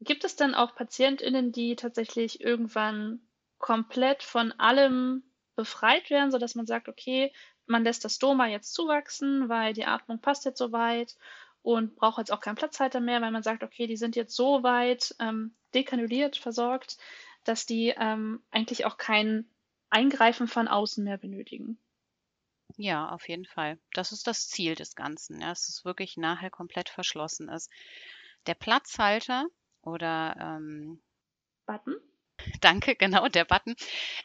Gibt es dann auch PatientInnen, die tatsächlich irgendwann komplett von allem befreit werden, sodass man sagt, okay, man lässt das Stoma jetzt zuwachsen, weil die Atmung passt jetzt so weit und braucht jetzt auch keinen Platzhalter mehr, weil man sagt, okay, die sind jetzt so weit ähm, dekanuliert, versorgt, dass die ähm, eigentlich auch kein Eingreifen von außen mehr benötigen. Ja, auf jeden Fall. Das ist das Ziel des Ganzen, ja, dass es wirklich nachher komplett verschlossen ist. Der Platzhalter oder ähm, Button? Danke, [laughs] genau, der Button,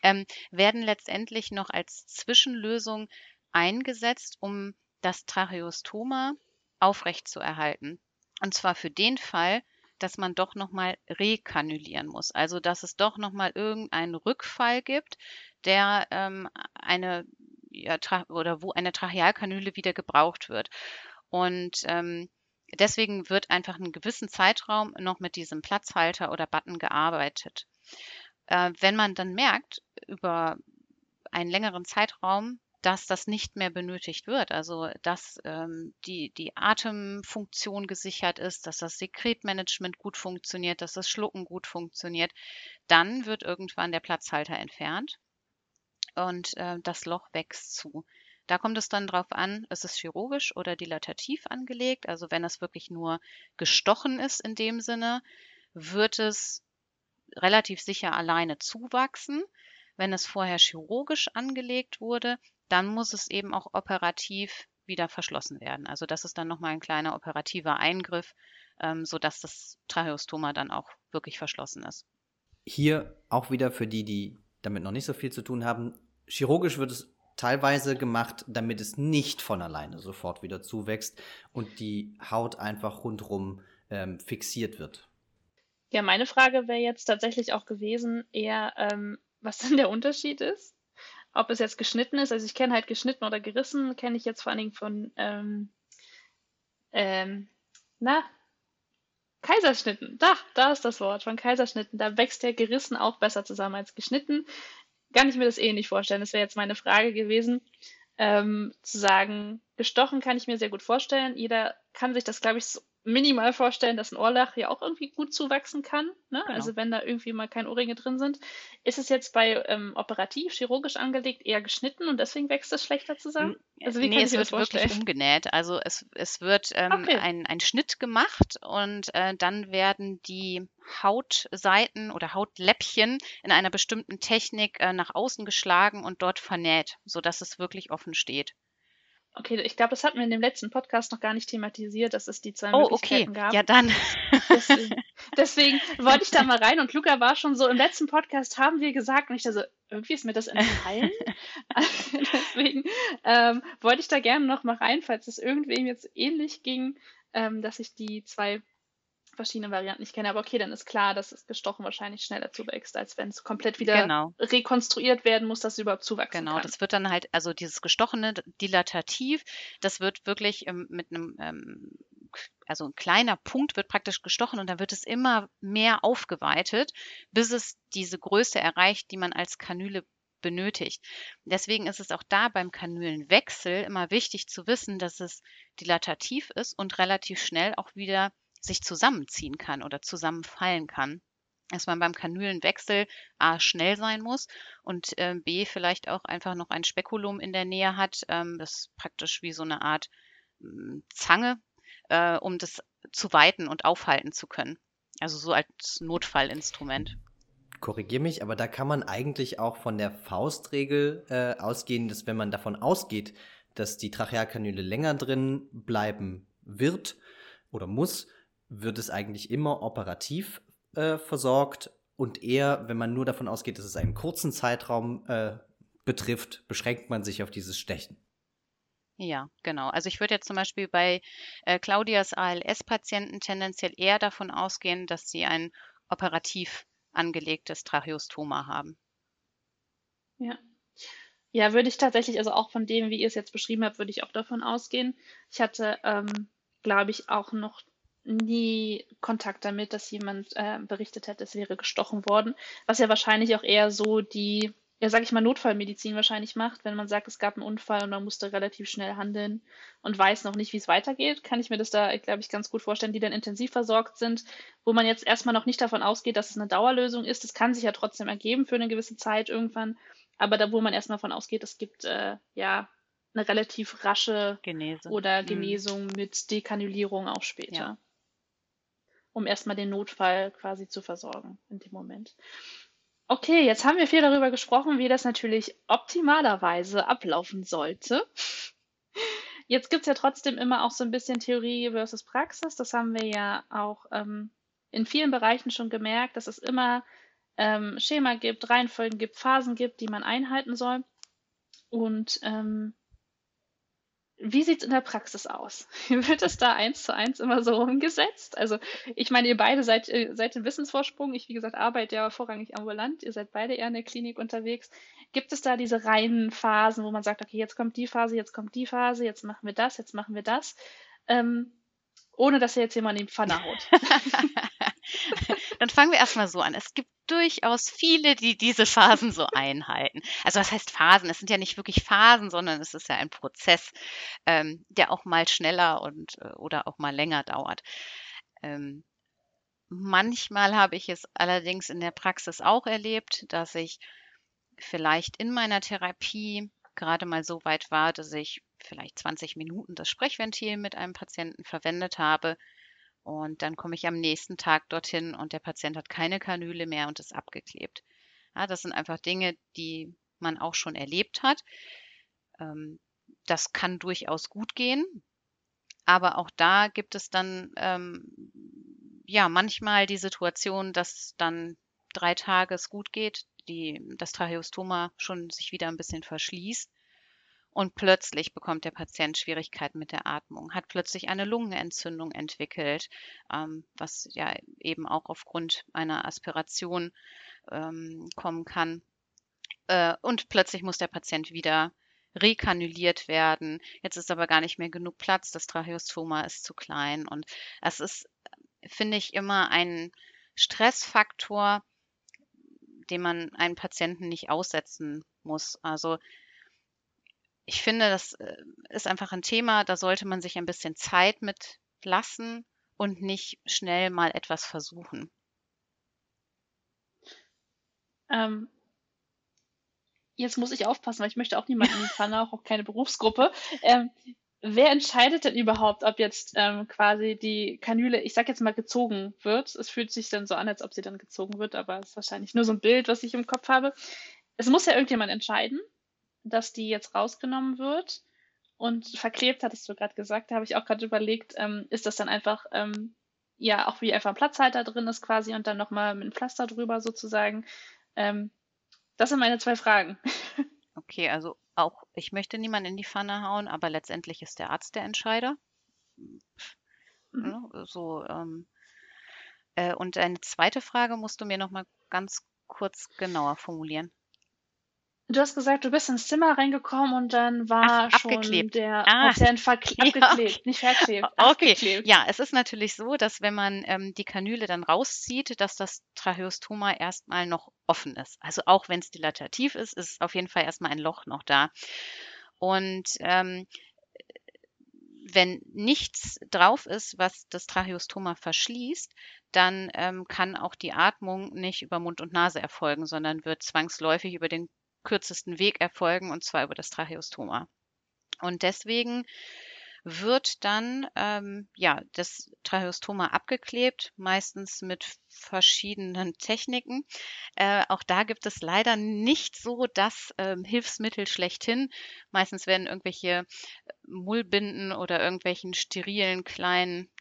ähm, werden letztendlich noch als Zwischenlösung eingesetzt, um das Tracheostoma aufrechtzuerhalten. Und zwar für den Fall, dass man doch nochmal rekanulieren muss. Also dass es doch nochmal irgendeinen Rückfall gibt, der ähm, eine ja, oder wo eine Trachealkanüle wieder gebraucht wird. Und ähm, deswegen wird einfach einen gewissen Zeitraum noch mit diesem Platzhalter oder Button gearbeitet. Äh, wenn man dann merkt, über einen längeren Zeitraum, dass das nicht mehr benötigt wird, also dass ähm, die, die Atemfunktion gesichert ist, dass das Sekretmanagement gut funktioniert, dass das Schlucken gut funktioniert, dann wird irgendwann der Platzhalter entfernt und äh, das Loch wächst zu. Da kommt es dann drauf an, ist es chirurgisch oder dilatativ angelegt. Also wenn es wirklich nur gestochen ist in dem Sinne, wird es relativ sicher alleine zuwachsen. Wenn es vorher chirurgisch angelegt wurde, dann muss es eben auch operativ wieder verschlossen werden. Also das ist dann nochmal ein kleiner operativer Eingriff, ähm, sodass das Tracheostoma dann auch wirklich verschlossen ist. Hier auch wieder für die, die damit noch nicht so viel zu tun haben. Chirurgisch wird es teilweise gemacht, damit es nicht von alleine sofort wieder zuwächst und die Haut einfach rundherum ähm, fixiert wird. Ja, meine Frage wäre jetzt tatsächlich auch gewesen, eher, ähm, was denn der Unterschied ist. Ob es jetzt geschnitten ist, also ich kenne halt geschnitten oder gerissen, kenne ich jetzt vor allen Dingen von, ähm, ähm, na, Kaiserschnitten. Da, da ist das Wort, von Kaiserschnitten. Da wächst der gerissen auch besser zusammen als geschnitten. Kann ich mir das eh nicht vorstellen. Das wäre jetzt meine Frage gewesen. Ähm, zu sagen, gestochen kann ich mir sehr gut vorstellen. Jeder kann sich das, glaube ich, so minimal vorstellen, dass ein Ohrlach ja auch irgendwie gut zuwachsen kann. Ne? Genau. Also wenn da irgendwie mal keine Ohrringe drin sind. Ist es jetzt bei ähm, operativ, chirurgisch angelegt eher geschnitten und deswegen wächst es schlechter zusammen? Also wie nee, kann es wird wirklich umgenäht. Also es, es wird ähm, okay. ein, ein Schnitt gemacht und äh, dann werden die Hautseiten oder Hautläppchen in einer bestimmten Technik äh, nach außen geschlagen und dort vernäht, sodass es wirklich offen steht. Okay, ich glaube, das hatten wir in dem letzten Podcast noch gar nicht thematisiert, dass es die zwei oh, Möglichkeiten okay. gab. Ja, dann. Deswegen, [laughs] deswegen wollte ich da mal rein und Luca war schon so, im letzten Podcast haben wir gesagt und ich da so, irgendwie ist mir das entfallen. [laughs] deswegen ähm, wollte ich da gerne noch mal rein, falls es irgendwem jetzt ähnlich ging, ähm, dass ich die zwei verschiedene Varianten nicht kenne. Aber okay, dann ist klar, dass es gestochen wahrscheinlich schneller zuwächst, als wenn es komplett wieder genau. rekonstruiert werden muss, dass es überhaupt zuwachsen genau, kann. Genau, das wird dann halt, also dieses gestochene dilatativ, das wird wirklich ähm, mit einem ähm, also ein kleiner Punkt wird praktisch gestochen und dann wird es immer mehr aufgeweitet, bis es diese Größe erreicht, die man als Kanüle benötigt. Deswegen ist es auch da beim Kanülenwechsel immer wichtig zu wissen, dass es dilatativ ist und relativ schnell auch wieder sich zusammenziehen kann oder zusammenfallen kann. Dass man beim Kanülenwechsel A schnell sein muss und äh, B vielleicht auch einfach noch ein Spekulum in der Nähe hat. Ähm, das praktisch wie so eine Art äh, Zange, äh, um das zu weiten und aufhalten zu können. Also so als Notfallinstrument. Korrigiere mich, aber da kann man eigentlich auch von der Faustregel äh, ausgehen, dass wenn man davon ausgeht, dass die Trachealkanüle länger drin bleiben wird oder muss, wird es eigentlich immer operativ äh, versorgt und eher, wenn man nur davon ausgeht, dass es einen kurzen Zeitraum äh, betrifft, beschränkt man sich auf dieses Stechen. Ja, genau. Also ich würde jetzt zum Beispiel bei äh, Claudias ALS-Patienten tendenziell eher davon ausgehen, dass sie ein operativ angelegtes Tracheostoma haben. Ja. Ja, würde ich tatsächlich, also auch von dem, wie ihr es jetzt beschrieben habt, würde ich auch davon ausgehen. Ich hatte, ähm, glaube ich, auch noch nie Kontakt damit, dass jemand äh, berichtet hätte, es wäre gestochen worden, was ja wahrscheinlich auch eher so die, ja sag ich mal, Notfallmedizin wahrscheinlich macht, wenn man sagt, es gab einen Unfall und man musste relativ schnell handeln und weiß noch nicht, wie es weitergeht, kann ich mir das da, glaube ich, ganz gut vorstellen, die dann intensiv versorgt sind, wo man jetzt erstmal noch nicht davon ausgeht, dass es eine Dauerlösung ist. Das kann sich ja trotzdem ergeben für eine gewisse Zeit irgendwann, aber da, wo man erstmal davon ausgeht, es gibt äh, ja eine relativ rasche Genese. oder mhm. Genesung mhm. mit Dekanulierung auch später. Ja um erstmal den Notfall quasi zu versorgen in dem Moment. Okay, jetzt haben wir viel darüber gesprochen, wie das natürlich optimalerweise ablaufen sollte. Jetzt gibt es ja trotzdem immer auch so ein bisschen Theorie versus Praxis. Das haben wir ja auch ähm, in vielen Bereichen schon gemerkt, dass es immer ähm, Schema gibt, Reihenfolgen gibt, Phasen gibt, die man einhalten soll. Und ähm, wie sieht es in der Praxis aus? [laughs] Wird es da eins zu eins immer so umgesetzt? Also ich meine, ihr beide seid, äh, seid im Wissensvorsprung. Ich, wie gesagt, arbeite ja vorrangig ambulant. Ihr seid beide eher in der Klinik unterwegs. Gibt es da diese reinen Phasen, wo man sagt, okay, jetzt kommt die Phase, jetzt kommt die Phase, jetzt machen wir das, jetzt machen wir das? Ähm, ohne dass ihr jetzt jemand in die Pfanne haut. [laughs] [laughs] Dann fangen wir erstmal so an. Es gibt durchaus viele, die diese Phasen so einhalten. Also was heißt Phasen? Es sind ja nicht wirklich Phasen, sondern es ist ja ein Prozess, ähm, der auch mal schneller und äh, oder auch mal länger dauert. Ähm, manchmal habe ich es allerdings in der Praxis auch erlebt, dass ich vielleicht in meiner Therapie gerade mal so weit war, dass ich vielleicht 20 Minuten das Sprechventil mit einem Patienten verwendet habe und dann komme ich am nächsten Tag dorthin und der Patient hat keine Kanüle mehr und ist abgeklebt. Ja, das sind einfach Dinge, die man auch schon erlebt hat. Ähm, das kann durchaus gut gehen. Aber auch da gibt es dann ähm, ja manchmal die Situation, dass dann drei Tage es gut geht, die, das Tracheostoma schon sich wieder ein bisschen verschließt und plötzlich bekommt der Patient Schwierigkeiten mit der Atmung, hat plötzlich eine Lungenentzündung entwickelt, ähm, was ja eben auch aufgrund einer Aspiration ähm, kommen kann. Äh, und plötzlich muss der Patient wieder rekanuliert werden. Jetzt ist aber gar nicht mehr genug Platz, das Tracheostoma ist zu klein. Und es ist, finde ich, immer ein Stressfaktor, den man einem Patienten nicht aussetzen muss. Also ich finde, das äh, ist einfach ein Thema, da sollte man sich ein bisschen Zeit mit lassen und nicht schnell mal etwas versuchen. Ähm, jetzt muss ich aufpassen, weil ich möchte auch [laughs] niemanden in die Pfanne, auch keine Berufsgruppe. Ähm, wer entscheidet denn überhaupt, ob jetzt ähm, quasi die Kanüle, ich sag jetzt mal, gezogen wird? Es fühlt sich dann so an, als ob sie dann gezogen wird, aber es ist wahrscheinlich nur so ein Bild, was ich im Kopf habe. Es muss ja irgendjemand entscheiden dass die jetzt rausgenommen wird und verklebt, hattest du gerade gesagt, da habe ich auch gerade überlegt, ähm, ist das dann einfach, ähm, ja, auch wie einfach ein Platzhalter drin ist quasi und dann nochmal mit einem Pflaster drüber sozusagen. Ähm, das sind meine zwei Fragen. [laughs] Okay, also auch ich möchte niemanden in die Pfanne hauen, aber letztendlich ist der Arzt der Entscheider. Mhm. Ja, so, ähm, äh, und eine zweite Frage musst du mir nochmal ganz kurz genauer formulieren. Du hast gesagt, du bist ins Zimmer reingekommen und dann war Ach, schon abgeklebt. der Ah, Patient verkle [laughs] ja, abgeklebt, okay. nicht verklebt, [laughs] Okay, abgeklebt. ja, es ist natürlich so, dass wenn man ähm, die Kanüle dann rauszieht, dass das Tracheostoma erstmal noch offen ist. Also auch wenn es dilatativ ist, ist auf jeden Fall erstmal ein Loch noch da. Und ähm, wenn nichts drauf ist, was das Tracheostoma verschließt, dann ähm, kann auch die Atmung nicht über Mund und Nase erfolgen, sondern wird zwangsläufig über den kürzesten Weg erfolgen, und zwar über das Tracheostoma. Und deswegen wird dann ähm, ja das Tracheostoma abgeklebt, meistens mit verschiedenen Techniken. Äh, auch da gibt es leider nicht so das ähm, Hilfsmittel schlechthin. Meistens werden irgendwelche Mullbinden oder irgendwelchen sterilen kleinen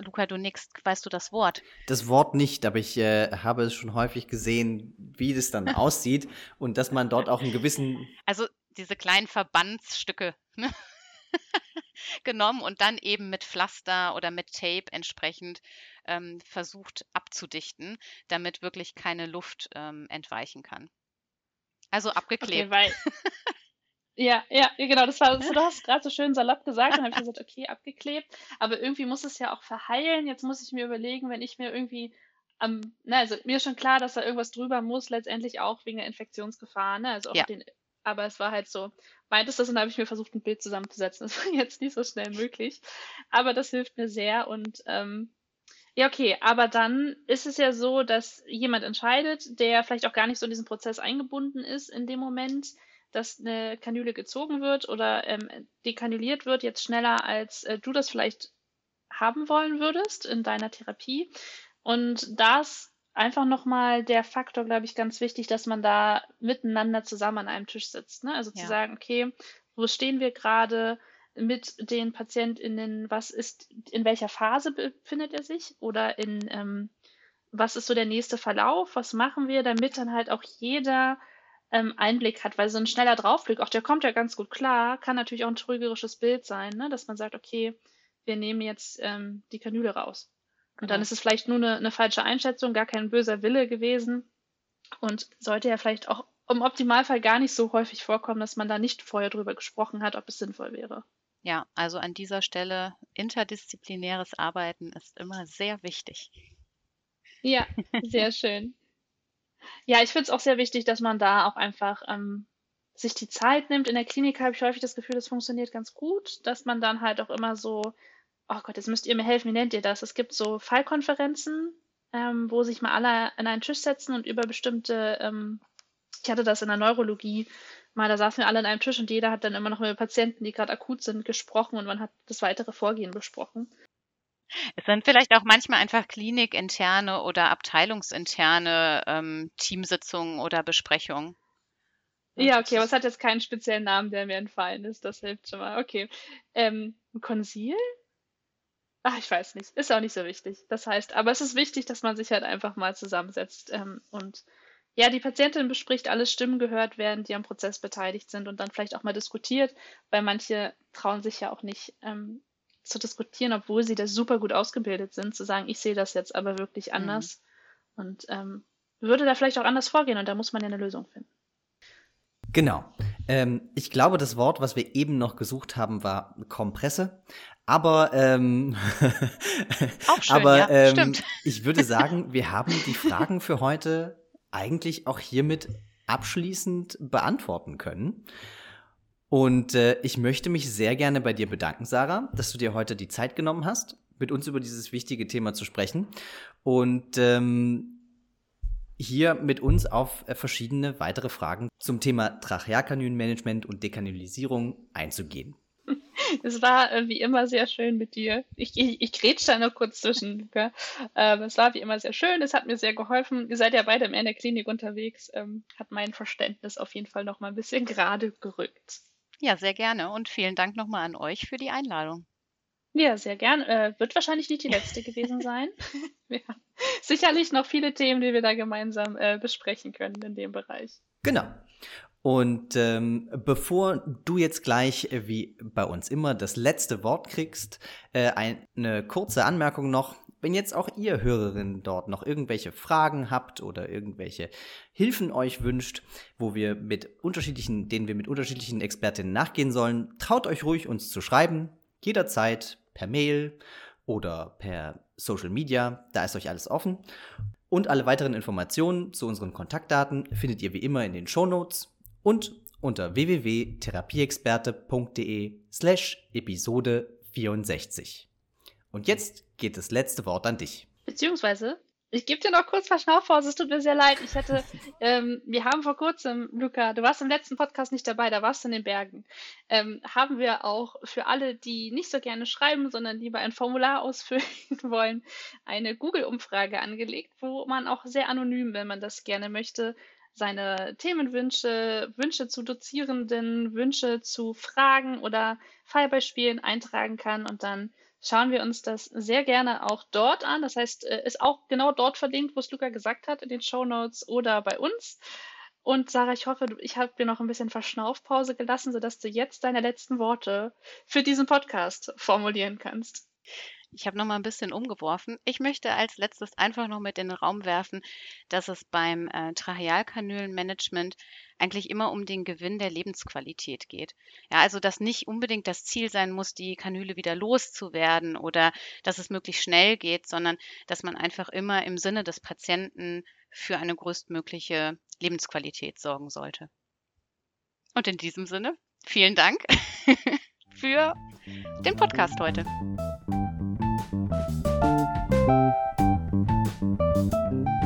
Luca, du nix, weißt du das Wort? Das Wort nicht, aber ich äh, habe es schon häufig gesehen, wie das dann [laughs] aussieht und dass man dort auch einen gewissen. Also diese kleinen Verbandsstücke ne? [laughs] genommen und dann eben mit Pflaster oder mit Tape entsprechend ähm, versucht abzudichten, damit wirklich keine Luft ähm, entweichen kann. Also abgeklebt. Okay, weil [laughs] Ja, ja, genau, das war, [laughs] du hast gerade so schön salopp gesagt, dann habe ich gesagt, okay, abgeklebt, aber irgendwie muss es ja auch verheilen. Jetzt muss ich mir überlegen, wenn ich mir irgendwie am, na, also mir ist schon klar, dass da irgendwas drüber muss, letztendlich auch wegen der Infektionsgefahr, ne, also auch Ja. den, aber es war halt so, meintest das und da habe ich mir versucht, ein Bild zusammenzusetzen. Das war [laughs] jetzt nicht so schnell möglich, aber das hilft mir sehr und, ähm, ja, okay, aber dann ist es ja so, dass jemand entscheidet, der vielleicht auch gar nicht so in diesen Prozess eingebunden ist in dem Moment, dass eine Kanüle gezogen wird oder ähm, dekanuliert wird, jetzt schneller als äh, du das vielleicht haben wollen würdest in deiner Therapie. Und das einfach nochmal der Faktor, glaube ich, ganz wichtig, dass man da miteinander zusammen an einem Tisch sitzt. Ne? Also ja. zu sagen, okay, wo stehen wir gerade mit den PatientInnen? Was ist, in welcher Phase befindet er sich? Oder in, ähm, was ist so der nächste Verlauf? Was machen wir, damit dann halt auch jeder ähm, Einblick hat? Weil so ein schneller Draufblick, auch der kommt ja ganz gut klar, kann natürlich auch ein trügerisches Bild sein, ne? dass man sagt, okay, wir nehmen jetzt ähm, die Kanüle raus. Und genau. dann ist es vielleicht nur eine, eine falsche Einschätzung, gar kein böser Wille gewesen und sollte ja vielleicht auch im Optimalfall gar nicht so häufig vorkommen, dass man da nicht vorher drüber gesprochen hat, ob es sinnvoll wäre. Ja, also an dieser Stelle interdisziplinäres Arbeiten ist immer sehr wichtig. Ja, [laughs] sehr schön. Ja, ich finde es auch sehr wichtig, dass man da auch einfach ähm, sich die Zeit nimmt. In der Klinik habe ich häufig das Gefühl, das funktioniert ganz gut, dass man dann halt auch immer so, oh Gott, jetzt müsst ihr mir helfen, wie nennt ihr das? Es gibt so Fallkonferenzen, ähm, wo sich mal alle an einen Tisch setzen und über bestimmte, ähm, ich hatte das in der Neurologie mal, da saßen wir alle an einem Tisch und jeder hat dann immer noch mit Patienten, die gerade akut sind, gesprochen und man hat das weitere Vorgehen besprochen. Es sind vielleicht auch manchmal einfach klinikinterne oder abteilungsinterne ähm, Teamsitzungen oder Besprechungen. Ja, okay, aber es hat jetzt keinen speziellen Namen, der mir entfallen ist. Das hilft schon mal. Okay. Ähm, Konsil? Ach, ich weiß nicht. Ist auch nicht so wichtig. Das heißt, aber es ist wichtig, dass man sich halt einfach mal zusammensetzt ähm, und ja, die Patientin bespricht, alle Stimmen gehört werden, die am Prozess beteiligt sind und dann vielleicht auch mal diskutiert, weil manche trauen sich ja auch nicht ähm, zu diskutieren, obwohl sie da super gut ausgebildet sind, zu sagen, ich sehe das jetzt aber wirklich mhm. anders mhm. und ähm, würde da vielleicht auch anders vorgehen und da muss man ja eine Lösung finden. Genau. Ähm, ich glaube, das Wort, was wir eben noch gesucht haben, war Kompresse. Aber, ähm, [laughs] Auch schön, aber ja, ähm, stimmt. [laughs] ich würde sagen, wir haben die Fragen für heute eigentlich auch hiermit abschließend beantworten können. Und äh, ich möchte mich sehr gerne bei dir bedanken, Sarah, dass du dir heute die Zeit genommen hast, mit uns über dieses wichtige Thema zu sprechen und ähm, hier mit uns auf äh, verschiedene weitere Fragen zum Thema Trachealkanülenmanagement und Dekanülisierung einzugehen. [laughs] Es war äh, wie immer sehr schön mit dir. Ich, ich, ich grätsch da noch kurz zwischen. [laughs] Ähm, es war wie immer sehr schön. Es hat mir sehr geholfen. Ihr seid ja beide in der Klinik unterwegs. Ähm, hat mein Verständnis auf jeden Fall noch mal ein bisschen [laughs] gerade gerückt. Ja, sehr gerne. Und vielen Dank nochmal an euch für die Einladung. Ja, sehr gern. Äh, wird wahrscheinlich nicht die letzte gewesen [laughs] sein. ja. Sicherlich noch viele Themen, die wir da gemeinsam äh, besprechen können in dem Bereich. Genau. Und ähm, bevor du jetzt gleich, äh, wie bei uns immer, das letzte Wort kriegst, äh, eine kurze Anmerkung noch. Wenn jetzt auch ihr Hörerinnen dort noch irgendwelche Fragen habt oder irgendwelche Hilfen euch wünscht, wo wir mit unterschiedlichen, denen wir mit unterschiedlichen Expertinnen nachgehen sollen, traut euch ruhig uns zu schreiben, jederzeit per Mail oder per Social Media, da ist euch alles offen. Und alle weiteren Informationen zu unseren Kontaktdaten findet ihr wie immer in den Show Notes und unter www.therapieexperte.de slash Episode 64. Und jetzt geht das letzte Wort an dich. Beziehungsweise, ich gebe dir noch kurz Verschnaufpause, es tut mir sehr leid. Ich hätte, [laughs] ähm, wir haben vor kurzem, Luca, du warst im letzten Podcast nicht dabei, da warst du in den Bergen, ähm, haben wir auch für alle, die nicht so gerne schreiben, sondern lieber ein Formular ausfüllen [laughs] wollen, eine Google-Umfrage angelegt, wo man auch sehr anonym, wenn man das gerne möchte, seine Themenwünsche, Wünsche zu Dozierenden, Wünsche zu Fragen oder Fallbeispielen eintragen kann und dann schauen wir uns das sehr gerne auch dort an. Das heißt, äh, ist auch genau dort verlinkt, wo es Luca gesagt hat, in den Show Notes oder bei uns. Und Sarah, ich hoffe, ich habe dir noch ein bisschen Verschnaufpause gelassen, sodass du jetzt deine letzten Worte für diesen Podcast formulieren kannst. Ich habe noch mal ein bisschen umgeworfen. Ich möchte als letztes einfach noch mit in den Raum werfen, dass es beim äh, Trachealkanülenmanagement eigentlich immer um den Gewinn der Lebensqualität geht. Ja, also dass nicht unbedingt das Ziel sein muss, die Kanüle wieder loszuwerden oder dass es möglichst schnell geht, sondern dass man einfach immer im Sinne des Patienten für eine größtmögliche Lebensqualität sorgen sollte. Und in diesem Sinne, vielen Dank [laughs] für den Podcast heute. Thank you.